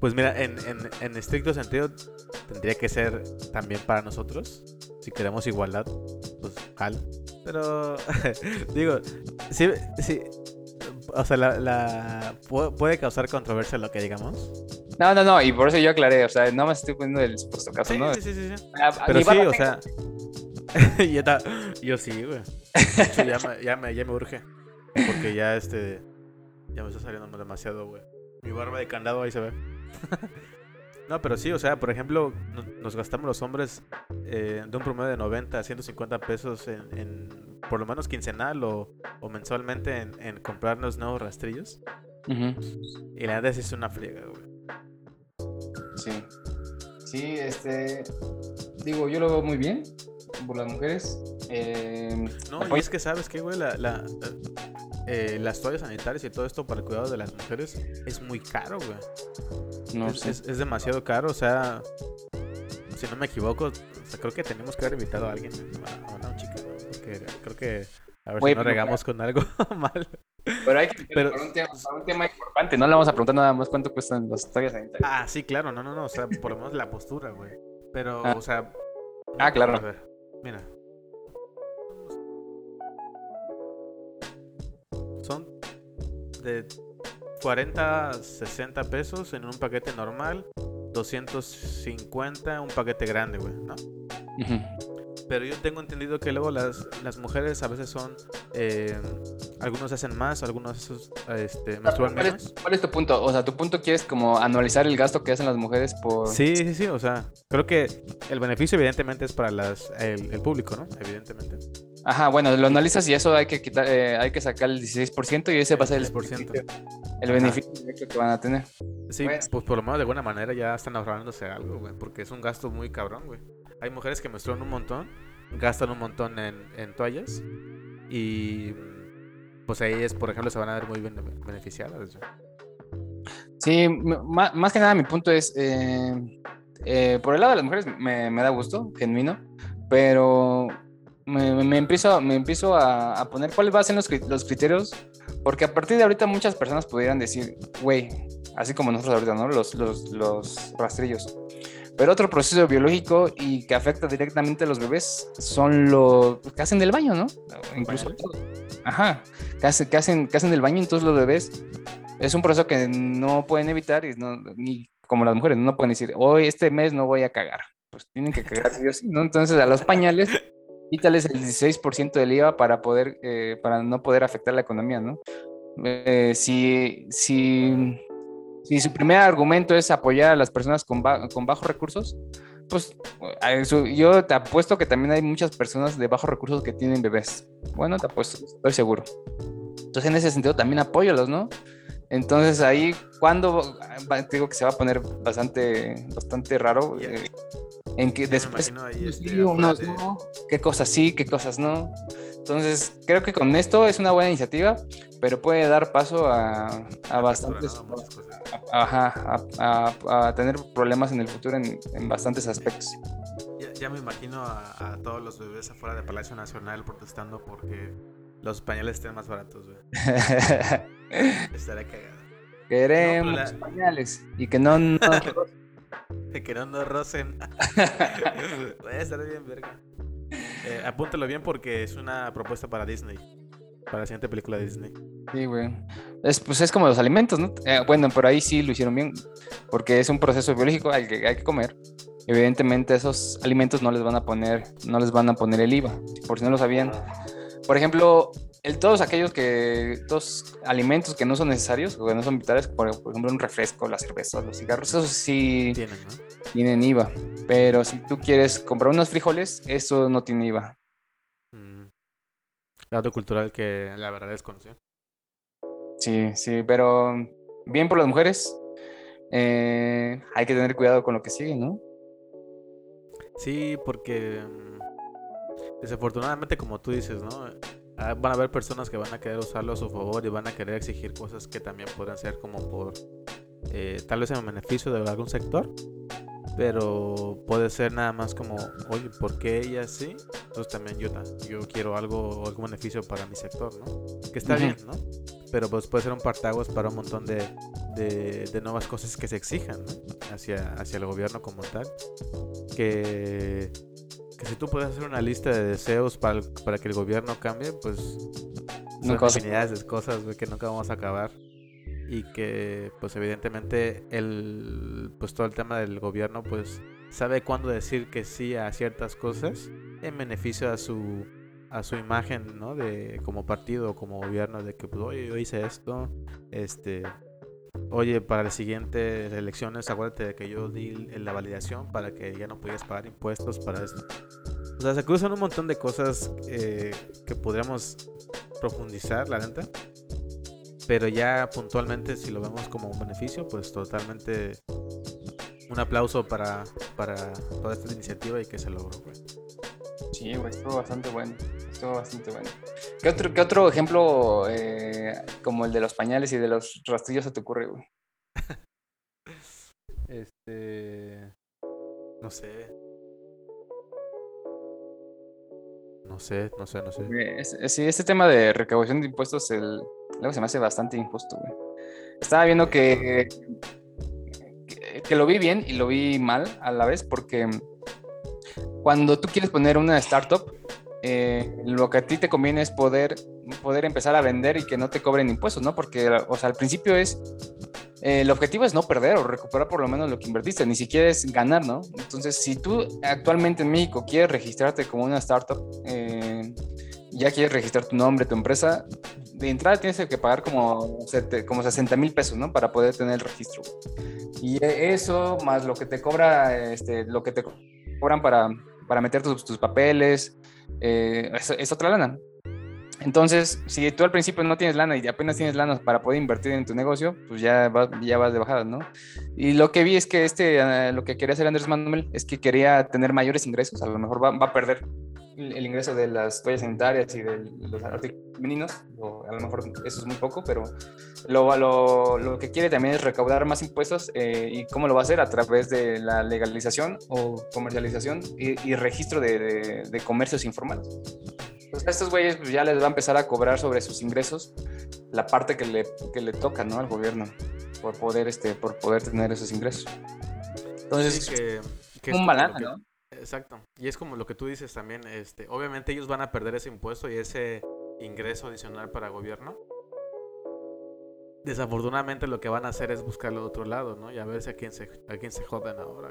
[SPEAKER 1] Pues mira, en, en, en, estricto sentido, tendría que ser también para nosotros. Si queremos igualdad, Pero, digo, sí, sí. O sea, la, la, puede causar controversia lo que digamos.
[SPEAKER 2] No, no, no, y por eso yo aclaré, o sea, no me estoy poniendo el supuesto caso, ¿no?
[SPEAKER 1] Sí, sí, sí. sí. Pero sí, o sea. yo, yo sí, güey. ya, me, ya, me, ya me urge. Porque ya este. Ya me está saliendo demasiado, güey. Mi barba de candado ahí se ve. no, pero sí, o sea, por ejemplo, nos gastamos los hombres eh, de un promedio de 90 a 150 pesos en, por lo menos quincenal o, o mensualmente en, en, comprarnos nuevos rastrillos. Y la verdad es una friega, güey.
[SPEAKER 2] Sí. Sí, este. Digo, yo lo veo muy bien por las mujeres. Eh,
[SPEAKER 1] no, y es que sabes que, güey, la, la, eh, las toallas sanitarias y todo esto para el cuidado de las mujeres es muy caro, güey. No es, es, demasiado caro, o sea, si no me equivoco, o sea, creo que tenemos que haber invitado a alguien, a una chica, porque creo que a ver si no regamos con algo mal.
[SPEAKER 2] Pero hay que pero... un, tema, un tema importante, no le vamos a preguntar nada más cuánto cuestan las toallas sanitarias.
[SPEAKER 1] Ah, sí, claro, no, no, no, o sea, por lo menos la postura, güey. Pero,
[SPEAKER 2] ah.
[SPEAKER 1] o sea...
[SPEAKER 2] Ah, claro.
[SPEAKER 1] A ver, mira, son de 40 60 pesos en un paquete normal, 250 un paquete grande, güey, ¿no? Pero yo tengo entendido que luego las, las mujeres a veces son. Eh, algunos hacen más, algunos este, menstruan
[SPEAKER 2] ¿Cuál
[SPEAKER 1] menos.
[SPEAKER 2] Es, ¿Cuál es tu punto? O sea, tu punto quieres como anualizar el gasto que hacen las mujeres por.
[SPEAKER 1] Sí, sí, sí. O sea, creo que el beneficio, evidentemente, es para las, el, el público, ¿no? Evidentemente.
[SPEAKER 2] Ajá, bueno, lo analizas y eso hay que quitar, eh, hay que sacar el 16% y ese va a ser el, el beneficio que van a tener.
[SPEAKER 1] Sí, pues por lo menos de alguna manera ya están ahorrándose algo, güey, porque es un gasto muy cabrón, güey. Hay mujeres que menstruan un montón, gastan un montón en, en toallas y pues ahí es, por ejemplo, se van a ver muy bien beneficiadas.
[SPEAKER 2] Sí, más, más, que nada mi punto es, eh, eh, por el lado de las mujeres me, me da gusto, genuino, pero me, empiezo, me empiezo a, poner cuáles van a ser los, los, criterios, porque a partir de ahorita muchas personas pudieran decir, güey, así como nosotros ahorita, ¿no? Los, los, los rastrillos. Pero otro proceso biológico y que afecta directamente a los bebés son los que hacen del baño, ¿no? Incluso. Ajá, que hacen, que, hacen, que hacen del baño, entonces los bebés es un proceso que no pueden evitar y no, ni como las mujeres, no pueden decir, hoy este mes no voy a cagar. Pues tienen que cagar, ¿no? Entonces a los pañales quítales el 16% del IVA para poder, eh, para no poder afectar la economía, ¿no? Eh, si, si, si, su primer argumento es apoyar a las personas con, con bajos recursos, pues yo te apuesto que también hay muchas personas de bajos recursos que tienen bebés. Bueno, te apuesto, estoy seguro. Entonces, en ese sentido, también apóyalos, ¿no? Entonces ahí, cuando digo que se va a poner bastante, bastante raro, eh, en que después este, unos no, qué cosas sí, qué cosas no. Entonces, creo que con esto es una buena iniciativa, pero puede dar paso a, a bastantes, ajá, a, a, tener problemas en el futuro en, en bastantes aspectos.
[SPEAKER 1] Ya, ya me imagino a, todos los bebés afuera del Palacio Nacional protestando porque los pañales estén más baratos, güey. Estará cagado.
[SPEAKER 2] Queremos pañales y que no, no
[SPEAKER 1] que no nos rocen. Voy a estar bien, verga. Eh, apúntalo bien porque es una propuesta para Disney. Para la siguiente película de Disney.
[SPEAKER 2] Sí, güey. Es, pues es como los alimentos, ¿no? Eh, bueno, por ahí sí lo hicieron bien. Porque es un proceso biológico al que hay que comer. Evidentemente esos alimentos no les van a poner, no les van a poner el IVA. Por si no lo sabían. Por ejemplo, el, todos aquellos que, todos alimentos que no son necesarios o que no son vitales, por, ejemplo, un refresco, la cerveza, los cigarros, eso sí tienen, tienen, IVA. Pero si tú quieres comprar unos frijoles, eso no tiene IVA.
[SPEAKER 1] Mm. dato cultural que la verdad desconocía.
[SPEAKER 2] Sí, sí, pero bien por las mujeres. Eh, hay que tener cuidado con lo que sigue, ¿no?
[SPEAKER 1] Sí, porque mm, desafortunadamente, como tú dices, ¿no? Ah, van a haber personas que van a querer usarlo a su favor y van a querer exigir cosas que también pueden ser como por eh, tal vez en beneficio de algún sector, pero puede ser nada más como, oye, ¿por qué ella sí? Entonces también yo, yo quiero algo, algún beneficio para mi sector, ¿no? Que está bien, ¿no? Pero pues puede ser un partaguas para un montón de, de, nuevas cosas que se exijan ¿no? hacia, hacia el gobierno como tal. Que, que si tú puedes hacer una lista de deseos para, para que el gobierno cambie, pues son infinidades de cosas que nunca vamos a acabar. Y que pues evidentemente el pues todo el tema del gobierno pues sabe cuándo decir que sí a ciertas cosas en beneficio a su a su imagen no de como partido o como gobierno de que pues oye yo hice esto este oye para las siguientes elecciones acuérdate de que yo di la validación para que ya no pudieras pagar impuestos para esto o sea se cruzan un montón de cosas eh, que podríamos profundizar la neta pero ya puntualmente, si lo vemos como un beneficio, pues totalmente un aplauso para, para toda esta iniciativa y que se logró,
[SPEAKER 2] Sí, estuvo bastante bueno. Estuvo bastante bueno. ¿Qué otro, qué otro ejemplo eh, como el de los pañales y de los rastrillos se te ocurre, güey?
[SPEAKER 1] este. No sé. No sé, no sé, no sé.
[SPEAKER 2] Sí, este tema de recaudación de impuestos, el, luego se me hace bastante injusto, güey. Estaba viendo que, que, lo vi bien y lo vi mal a la vez, porque cuando tú quieres poner una startup, eh, lo que a ti te conviene es poder, poder empezar a vender y que no te cobren impuestos, ¿no? Porque, o sea, al principio es eh, el objetivo es no perder o recuperar por lo menos lo que invertiste, ni siquiera es ganar, ¿no? Entonces, si tú actualmente en México quieres registrarte como una startup, eh, ya quieres registrar tu nombre, tu empresa, de entrada tienes que pagar como, como 60 mil pesos, ¿no? Para poder tener el registro. Y eso, más lo que te cobra, este, lo que te cobran para, para meter tus, tus papeles, eh, es, otra lana. Entonces, si tú al principio no tienes lana y apenas tienes lana para poder invertir en tu negocio, pues ya vas, ya vas de bajada, ¿no? Y lo que vi es que este, ah, lo que quería hacer Andrés Manuel es que quería tener mayores ingresos, a lo mejor va, a perder el ingreso de las toallas sanitarias y de los artículos femeninos, o a lo mejor eso es muy poco, pero lo, lo, lo que quiere también es recaudar más impuestos eh, y cómo lo va a hacer a través de la legalización o comercialización y, registro de, de comercios informales pues a estos güeyes pues, ya les va a empezar a cobrar sobre sus ingresos la parte que le, que le toca, ¿no? Al gobierno por poder, este, por poder tener esos ingresos. Entonces, que, un balance, ¿no?
[SPEAKER 1] Exacto. Y es como lo que tú dices también, este, obviamente ellos van a perder ese impuesto y ese ingreso adicional para gobierno. Desafortunadamente lo que van a hacer es buscarlo de otro lado, ¿no? Y a ver si a quién se, a quién se joden ahora.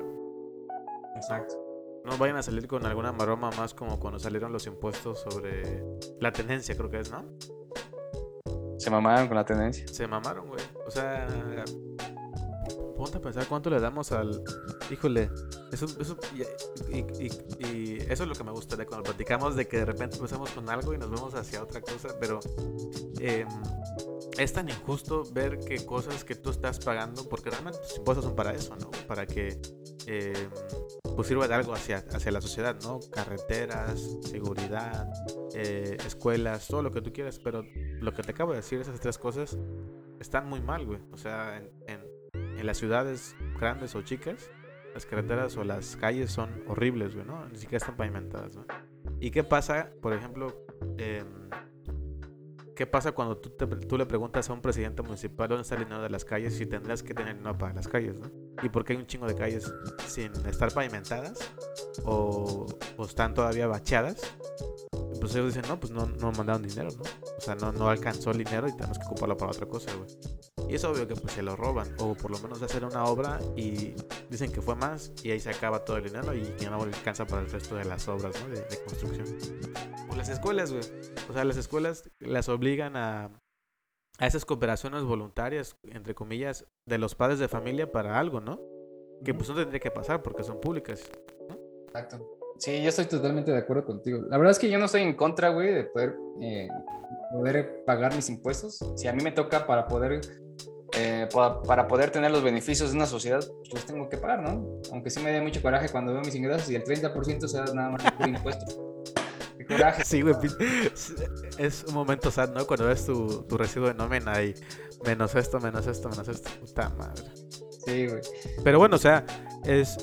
[SPEAKER 2] Exacto
[SPEAKER 1] no vayan a salir con alguna maroma más como cuando salieron los impuestos sobre la tenencia, creo que es, ¿no?
[SPEAKER 2] Se mamaron con la tenencia.
[SPEAKER 1] Se mamaron, güey. O sea, ponte a pensar cuánto le damos al. Híjole, eso, eso y, eso es lo que me gusta de cuando platicamos de que de repente empezamos con algo y nos vemos hacia otra cosa, pero eh, es tan injusto ver que cosas que tú estás pagando, porque realmente tus impuestos son para eso, ¿no? Para que eh, pues sirva de algo hacia, hacia la sociedad, ¿no? Carreteras, seguridad, eh, escuelas, todo lo que tú quieras, pero lo que te acabo de decir, esas tres cosas, están muy mal, güey. O sea, en, en, las ciudades grandes o chicas, las carreteras o las calles son horribles, güey, ¿no? Ni siquiera están pavimentadas. ¿Y qué pasa, por ejemplo, eh, ¿Qué pasa cuando tú, le preguntas a un presidente municipal dónde está el dinero de las calles y tendrás que tener dinero para las calles, ¿no? ¿Y por qué hay un chingo de calles sin estar pavimentadas o, están todavía bacheadas? Pues ellos dicen, no, pues no, no mandaron dinero, ¿no? O sea, no, no alcanzó el dinero y tenemos que ocuparlo para otra cosa, güey. Y es obvio que pues se lo roban, o por lo menos hacen una obra y dicen que fue más y ahí se acaba todo el dinero y ya no alcanza para el resto de las obras, ¿no? de, de construcción. O las escuelas, güey. O sea, las escuelas las obligan a, a esas cooperaciones voluntarias, entre comillas, de los padres de familia para algo, ¿no? Que pues no tendría que pasar porque son públicas.
[SPEAKER 2] Exacto. Sí, yo estoy totalmente de acuerdo contigo. La verdad es que yo no estoy en contra, güey, de poder, eh, poder pagar mis impuestos. Si a mí me toca para poder, eh, pa- para poder tener los beneficios de una sociedad, pues los tengo que pagar, ¿no? Aunque sí me dé mucho coraje cuando veo mis ingresos y el 30% sea nada más por impuestos. Qué coraje.
[SPEAKER 1] Sí, güey. Es un momento sad, ¿no? Cuando ves tu, tu recibo de nómina y menos esto, menos esto, menos esto. Puta madre.
[SPEAKER 2] Sí, güey.
[SPEAKER 1] Pero bueno, o sea, es.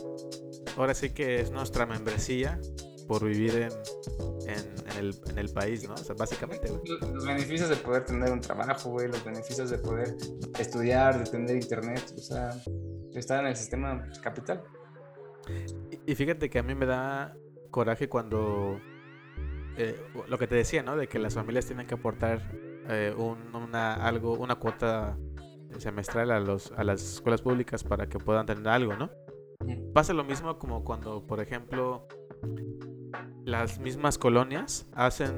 [SPEAKER 1] Ahora sí que es nuestra membresía por vivir en, en, en el, en el país, ¿no? O sea, básicamente, güey.
[SPEAKER 2] Los- beneficios de poder tener un trabajo, güey, los beneficios de poder estudiar, de tener internet, o sea, estar en el sistema capital.
[SPEAKER 1] Y, y fíjate que a mí me da coraje cuando. eh, lo que te decía, ¿no? De que las familias tienen que aportar eh, un- una, algo, una cuota semestral a, los, a las escuelas públicas para que puedan tener algo, ¿no? Pasa lo mismo como cuando, por ejemplo, las mismas colonias hacen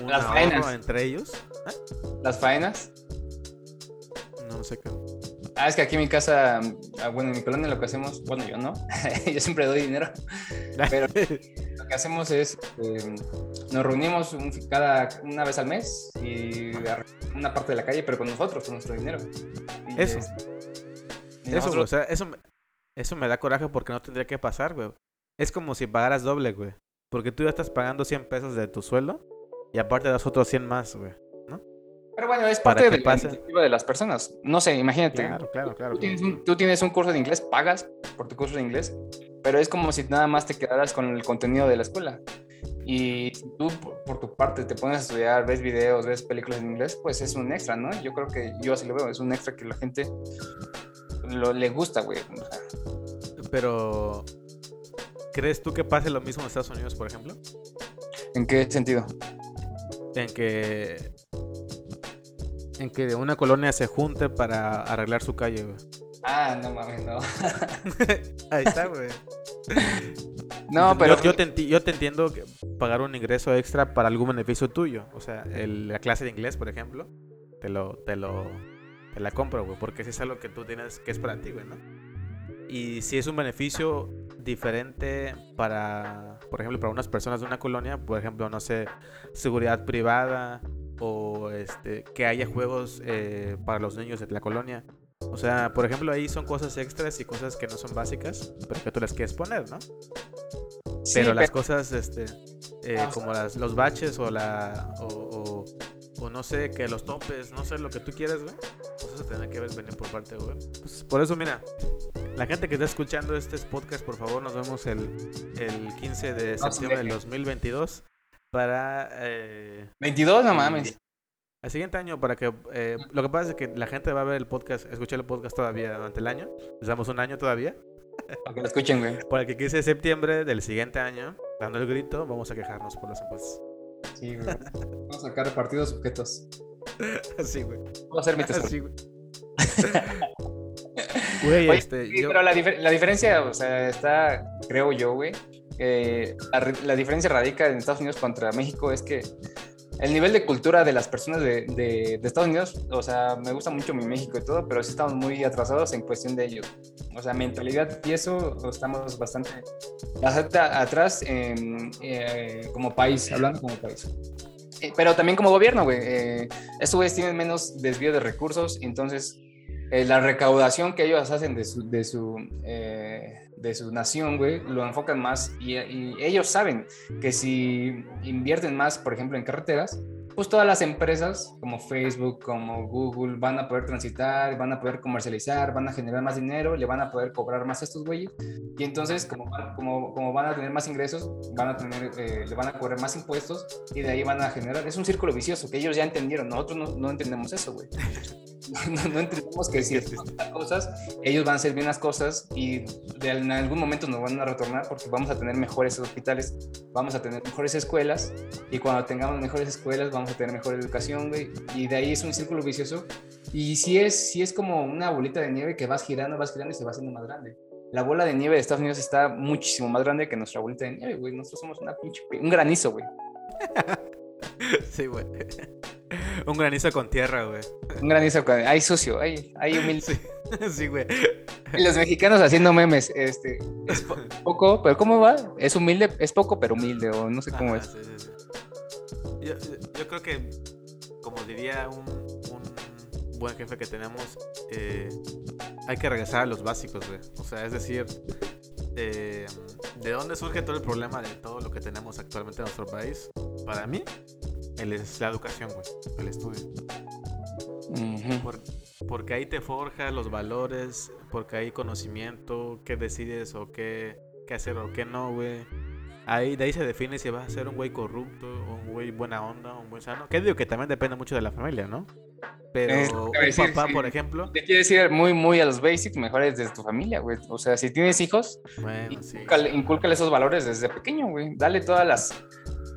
[SPEAKER 1] un
[SPEAKER 2] Las faenas.
[SPEAKER 1] entre ellos.
[SPEAKER 2] Las faenas.
[SPEAKER 1] No sé qué.
[SPEAKER 2] Ah, es que aquí en mi casa, ah, bueno, en mi colonia lo que hacemos, bueno, yo no, yo siempre doy dinero. Pero- Lo que hacemos es, eh, nos reunimos un- cada, una vez al mes y una parte de la calle, pero con nosotros, con nuestro dinero. Y,
[SPEAKER 1] Eso.
[SPEAKER 2] este,
[SPEAKER 1] Eso, o sea, eso, me- eso me da coraje porque no tendría que pasar, güey. Es como si pagaras doble, güey. Porque tú ya estás pagando 100 pesos de tu sueldo y aparte das otros 100 más, güey.
[SPEAKER 2] Pero bueno, es parte de la
[SPEAKER 1] pase.
[SPEAKER 2] iniciativa de las personas. No sé, imagínate.
[SPEAKER 1] Claro, claro, claro.
[SPEAKER 2] Tú tienes, un, tú tienes un curso de inglés, pagas por tu curso de inglés, pero es como si nada más te quedaras con el contenido de la escuela. Y si tú, por, tu parte, te pones a estudiar, ves videos, ves películas en inglés, pues es un extra, ¿no? Yo creo que yo así lo veo, es un extra que la gente lo, le gusta, güey.
[SPEAKER 1] Pero, ¿crees tú que pase lo mismo en Estados Unidos, por ejemplo?
[SPEAKER 2] ¿En qué sentido?
[SPEAKER 1] En que. En que una colonia se junte para arreglar su calle, güey.
[SPEAKER 2] Ah, no mames, no.
[SPEAKER 1] Ahí está, güey.
[SPEAKER 2] No, pero...
[SPEAKER 1] Yo, yo te enti- yo te entiendo que pagar un ingreso extra para algún beneficio tuyo. O sea, el- la clase de inglés, por ejemplo, te lo, te lo, te la compro, güey, porque si es algo que tú tienes que es para ti, güey, ¿no? Y si es un beneficio diferente para, por ejemplo, para unas personas de una colonia, por ejemplo, no sé, seguridad privada o este, que haya juegos eh, para los niños de la colonia. O sea, por ejemplo, ahí son cosas extras y cosas que no son básicas, pero que tú las quieres poner, ¿no?
[SPEAKER 2] sí,
[SPEAKER 1] pero las cosas, este, eh,
[SPEAKER 2] Ah,
[SPEAKER 1] como las, los baches o la, o, o, o no sé, que los topes, no sé, lo que tú quieras, güey, pues eso tiene que ver venir por parte, güey. Pues por eso, mira, la gente que está escuchando este podcast, por favor, nos vemos el, el 15 de
[SPEAKER 2] No se
[SPEAKER 1] septiembre del
[SPEAKER 2] dejen.
[SPEAKER 1] 2022 para... Eh,
[SPEAKER 2] 22, no
[SPEAKER 1] el-
[SPEAKER 2] mames.
[SPEAKER 1] El siguiente año, para que. eh, lo que pasa es que la gente va a ver el podcast, escuchar el podcast todavía durante el año. Les damos un año todavía.
[SPEAKER 2] Para que lo escuchen, güey.
[SPEAKER 1] Para el que 15 de septiembre del siguiente año, dando el grito, vamos a quejarnos por los impuestos.
[SPEAKER 2] Sí, güey. Vamos a sacar repartidos objetos.
[SPEAKER 1] Así, güey.
[SPEAKER 2] Voy a hacer mi tesoro.
[SPEAKER 1] Así, güey. Güey,
[SPEAKER 2] Oye,
[SPEAKER 1] este.
[SPEAKER 2] Sí,
[SPEAKER 1] yo-
[SPEAKER 2] pero la, difer- la diferencia, o sea, está, creo yo, güey, que la, la diferencia radica en Estados Unidos contra México es que el nivel de cultura de las personas de, de- de Estados Unidos, o sea, me gusta mucho mi México y todo, pero sí estamos muy atrasados en cuestión de ellos. O sea, mentalidad y eso estamos bastante, bastante atrás en, eh, como país, hablando como país. Eh, Pero también como gobierno, güey. Eh, estos güeyes tienen menos desvío de recursos, entonces eh, la recaudación que ellos hacen de su, de su, eh, de su nación, güey, lo enfocan más y, ellos saben que si invierten más, por ejemplo, en carreteras, pues todas las empresas como Facebook, como Google, van a poder transitar, van a poder comercializar, van a generar más dinero, le van a poder cobrar más a estos güeyes. Y entonces, como, como, como van a tener más ingresos, van a tener, eh, le van a cobrar más impuestos y de ahí van a generar. Es un círculo vicioso que ellos ya entendieron. Nosotros no, no entendemos eso, güey. No, no entendemos que si hacemos las cosas, ellos van a hacer bien las cosas y de, en algún momento nos van a retornar porque vamos a tener mejores hospitales, vamos a tener mejores escuelas y cuando tengamos mejores escuelas vamos a tener mejor educación, güey. Y de ahí es un círculo vicioso. Y si es, si es como una bolita de nieve que vas girando, vas girando y se va haciendo más grande. La bola de nieve de Estados Unidos está muchísimo más grande que nuestra bolita de nieve, güey. Nosotros somos una pinche, un granizo, güey.
[SPEAKER 1] sí, güey. Un granizo con tierra, güey.
[SPEAKER 2] Un granizo con. Ay, sucio, ay, ay, humilde.
[SPEAKER 1] Sí, güey.
[SPEAKER 2] Y los mexicanos haciendo memes, este. Es po- poco, pero ¿cómo va? Es humilde, es poco, pero humilde, o no sé cómo
[SPEAKER 1] Ajá,
[SPEAKER 2] es.
[SPEAKER 1] sí, sí, sí. Yo, yo- creo que, como diría un, un buen jefe que tenemos, eh, hay que regresar a los básicos, güey. O sea, es decir, eh, ¿de dónde surge todo el problema de todo lo que tenemos actualmente en nuestro país? Para mí, es la educación, güey, el estudio. Por- porque ahí te forja los valores, porque hay conocimiento, qué decides o qué, qué hacer o qué no, güey. Ahí, de ahí se define si vas a ser un güey corrupto, o un güey buena onda, un güey sano. Que digo que también depende mucho de la familia, ¿no? Pero
[SPEAKER 2] Es
[SPEAKER 1] un
[SPEAKER 2] decir,
[SPEAKER 1] papá,
[SPEAKER 2] sí.
[SPEAKER 1] por ejemplo,
[SPEAKER 2] Te quieres ir muy, muy a los basics, mejor es desde tu familia, güey. O sea, si tienes hijos,
[SPEAKER 1] bueno, sí.
[SPEAKER 2] Incúlcale esos valores desde pequeño, güey. Dale todas las.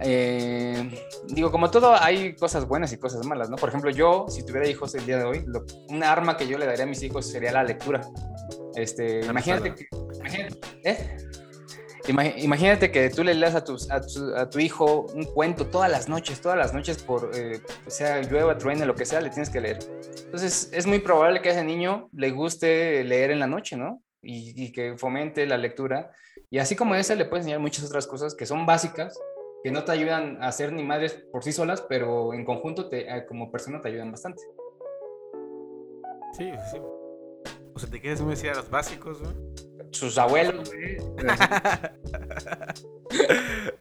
[SPEAKER 2] Eh, digo, como todo, hay cosas buenas y cosas malas, ¿no? Por ejemplo, yo, si tuviera hijos el día de hoy, lo- una arma que yo le daría a mis hijos sería la lectura. Este, imagínate que. Imagínate, ¿eh? Ima- Imagínate que tú le leas a, tus, a, tu, a tu hijo un cuento todas las noches, todas las noches, por eh, sea llueva, truene, lo que sea, le tienes que leer. Entonces, es muy probable que a ese niño le guste leer en la noche, ¿no? Y, y que fomente la lectura. Y así como ese, le puedes enseñar muchas otras cosas que son básicas, que no te ayudan a ser ni madres por sí solas, pero en conjunto te, eh, como persona te ayudan bastante.
[SPEAKER 1] Sí, sí. O sea, te quieres muy decir a los básicos, güey.
[SPEAKER 2] Sus abuelos, güey.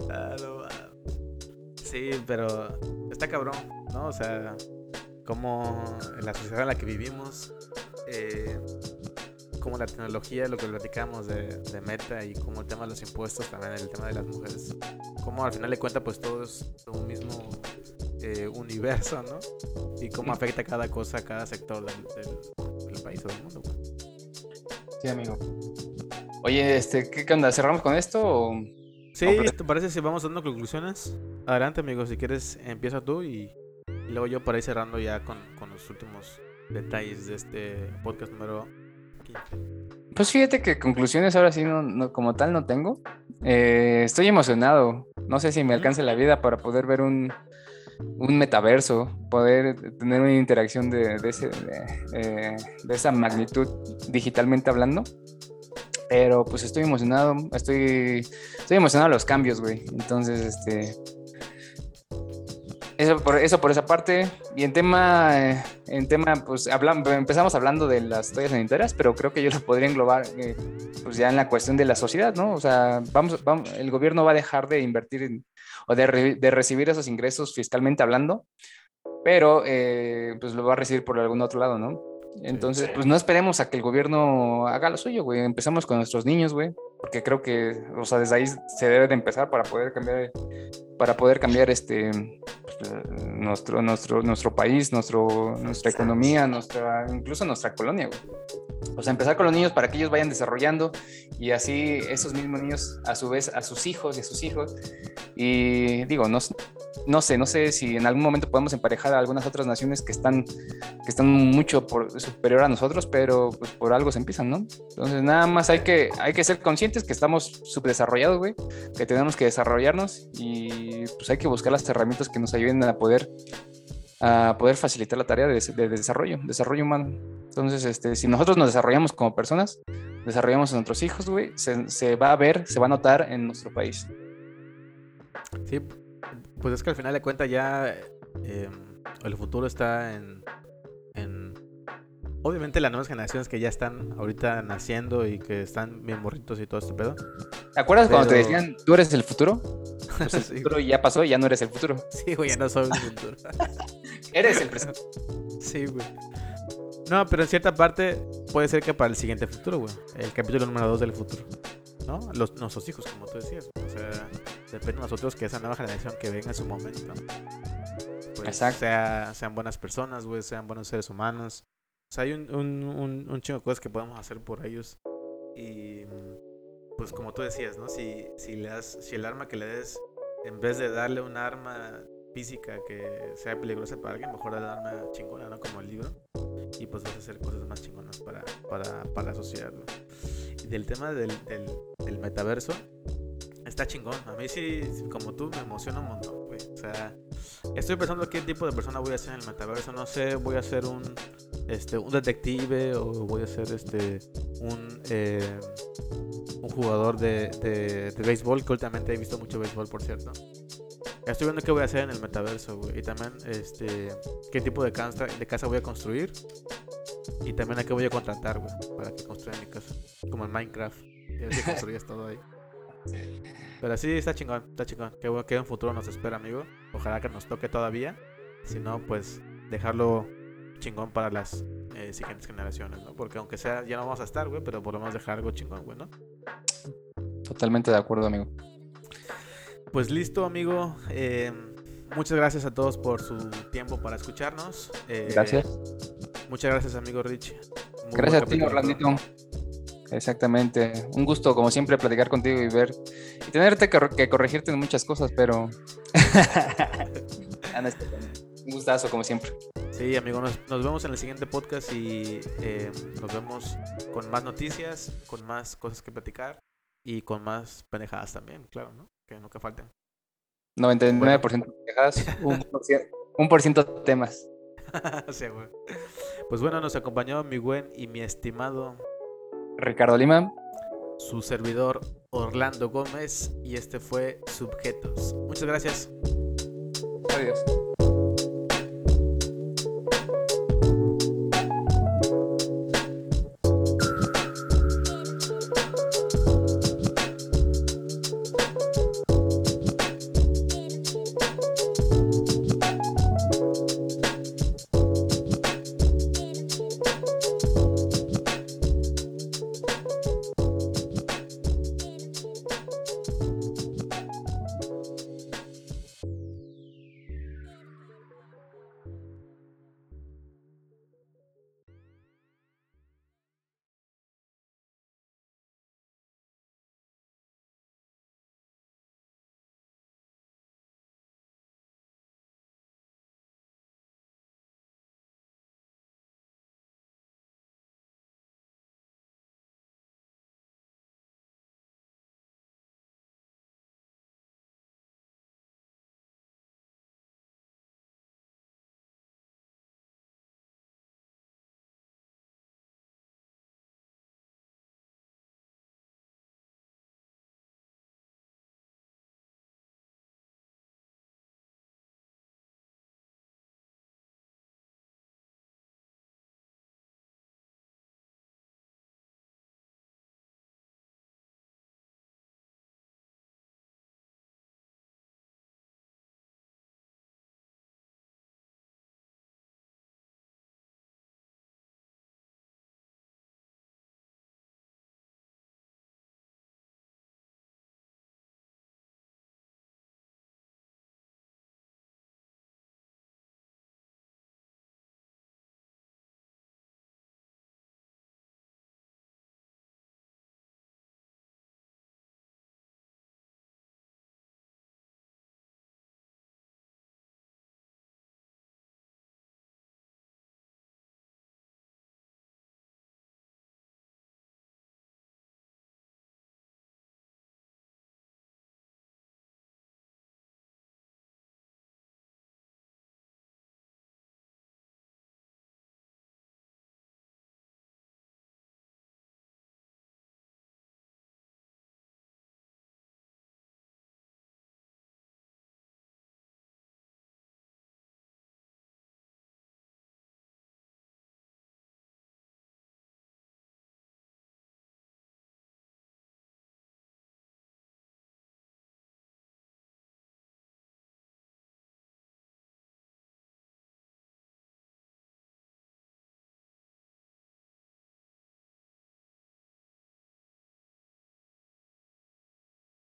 [SPEAKER 1] Ah. Sí, pero está cabrón, ¿no? O sea, como en la sociedad en la que vivimos, eh, como la tecnología, lo que platicamos de, de Meta y como el tema de los impuestos, también el tema de las mujeres, como al final de cuentas, pues todo es un mismo eh, universo, ¿no? Y cómo afecta cada cosa, cada sector del, del- del país o del mundo. güey.
[SPEAKER 2] Sí, amigo. Oye, este, ¿qué, onda? ¿Cerramos con esto o...?
[SPEAKER 1] Sí. ¿te parece si vamos dando conclusiones? Adelante, amigo, si quieres, empieza tú y, y luego yo para ir cerrando ya con, con los últimos detalles de este podcast número 15.
[SPEAKER 2] Pues fíjate que conclusiones ahora sí no, no- como tal no tengo. Eh, estoy emocionado. No sé si me alcance la vida para poder ver un, un metaverso, poder tener una interacción de, de ese- de, eh, de esa magnitud digitalmente hablando. Pero pues estoy emocionado, estoy, estoy emocionado a los cambios, güey. Entonces, este... Eso por, eso por esa parte. Y en tema, eh, en tema, pues hablam- empezamos hablando de las toallas sanitarias, pero creo que yo lo podría englobar eh, pues ya en la cuestión de la sociedad, ¿no? O sea, vamos, vamos, el gobierno va a dejar de invertir en- o de, re- de recibir esos ingresos fiscalmente hablando, pero eh, pues lo va a recibir por algún otro lado, ¿no? Entonces, pues no esperemos a que el gobierno haga lo suyo, güey. Empezamos con nuestros niños, güey, porque creo que, o sea, desde ahí se debe de empezar para poder cambiar, para poder cambiar este, nuestro, nuestro, nuestro país, nuestro, nuestra economía, nuestra, incluso nuestra colonia, güey. O sea, empezar con los niños para que ellos vayan desarrollando y así esos mismos niños a su vez a sus hijos y a sus hijos. Y digo, no, no sé, no sé si en algún momento podemos emparejar a algunas otras naciones que están, que están mucho por, superior a nosotros, pero pues por algo se empiezan, ¿no? Entonces nada más hay que, hay que ser conscientes que estamos subdesarrollados, güey, que tenemos que desarrollarnos y pues hay que buscar las herramientas que nos ayuden a poder a poder facilitar la tarea de, de desarrollo, desarrollo humano. Entonces, este, si nosotros nos desarrollamos como personas, desarrollamos a nuestros hijos, güey, se, se va a ver, se va a notar en nuestro país.
[SPEAKER 1] Sí, pues es que al final de cuentas ya eh, el futuro está en, en... Obviamente las nuevas generaciones que ya están ahorita naciendo y que están bien morritos y todo este pedo.
[SPEAKER 2] ¿Te acuerdas cuando te decían, tú eres el futuro? Pues el
[SPEAKER 1] Sí,
[SPEAKER 2] futuro ya pasó y ya no eres el futuro.
[SPEAKER 1] Sí, güey, ya no soy un futuro.
[SPEAKER 2] Eres el presente.
[SPEAKER 1] Sí, güey. No, pero en cierta parte puede ser que para el siguiente futuro, güey. El capítulo número 2 del futuro. ¿No? Los, nuestros hijos, como tú decías. O sea, depende de nosotros que esa nueva generación que venga en su momento. Pues
[SPEAKER 2] Exacto.
[SPEAKER 1] Sea, sean buenas personas, güey, sean buenos seres humanos. O sea, hay un, un, un, un chingo de cosas que podemos hacer por ellos. Y pues como tú decías, ¿no? Si, si, le das, si el arma que le des, en vez de darle un arma física que sea peligrosa para alguien, mejor darle un arma chingona, ¿no? Como el libro. Y pues vas a hacer cosas más chingonas para, para, para la sociedad, ¿no? Y del tema del, del, del metaverso, está chingón. A mí sí, como tú, me emociona un montón, güey. O sea, Estoy pensando qué tipo de persona voy a ser en el metaverso. No sé, voy a ser un este un detective o voy a ser este un eh, un jugador de, de, de béisbol que últimamente he visto mucho béisbol por cierto estoy viendo qué voy a hacer en el metaverso güey, y también este qué tipo de casa de casa voy a construir y también a qué voy a contratar güey, para que construya mi casa como en Minecraft y así construyes todo ahí pero sí está chingón está chingón qué bueno que en futuro nos espera amigo ojalá que nos toque todavía si no pues dejarlo chingón para las eh, siguientes generaciones, ¿no? Porque aunque sea, ya no vamos a estar, güey, pero por lo menos dejar algo chingón, güey, ¿no?
[SPEAKER 2] Totalmente de acuerdo, amigo.
[SPEAKER 1] Pues listo, amigo. Eh, muchas gracias a todos por su tiempo para escucharnos. Eh,
[SPEAKER 2] Gracias.
[SPEAKER 1] Muchas gracias, amigo Rich. Muy
[SPEAKER 2] Gracias a ti. Orlandito. Exactamente. Un gusto, como siempre, platicar contigo y ver. Y tenerte que, que corregirte en muchas cosas, pero. Ah. Un gustazo, como siempre.
[SPEAKER 1] Sí, amigo, nos, nos vemos en el siguiente podcast y eh, nos vemos con más noticias, con más cosas que platicar y con más pendejadas también, claro, ¿no? Que nunca falten.
[SPEAKER 2] 99% de quejas, un por cien- un por ciento de temas.
[SPEAKER 1] Sí, güey. Pues bueno, nos acompañó mi buen y mi estimado
[SPEAKER 2] Ricardo Lima.
[SPEAKER 1] su servidor Orlando Gómez y este fue Subjetos. Muchas gracias.
[SPEAKER 2] Adiós.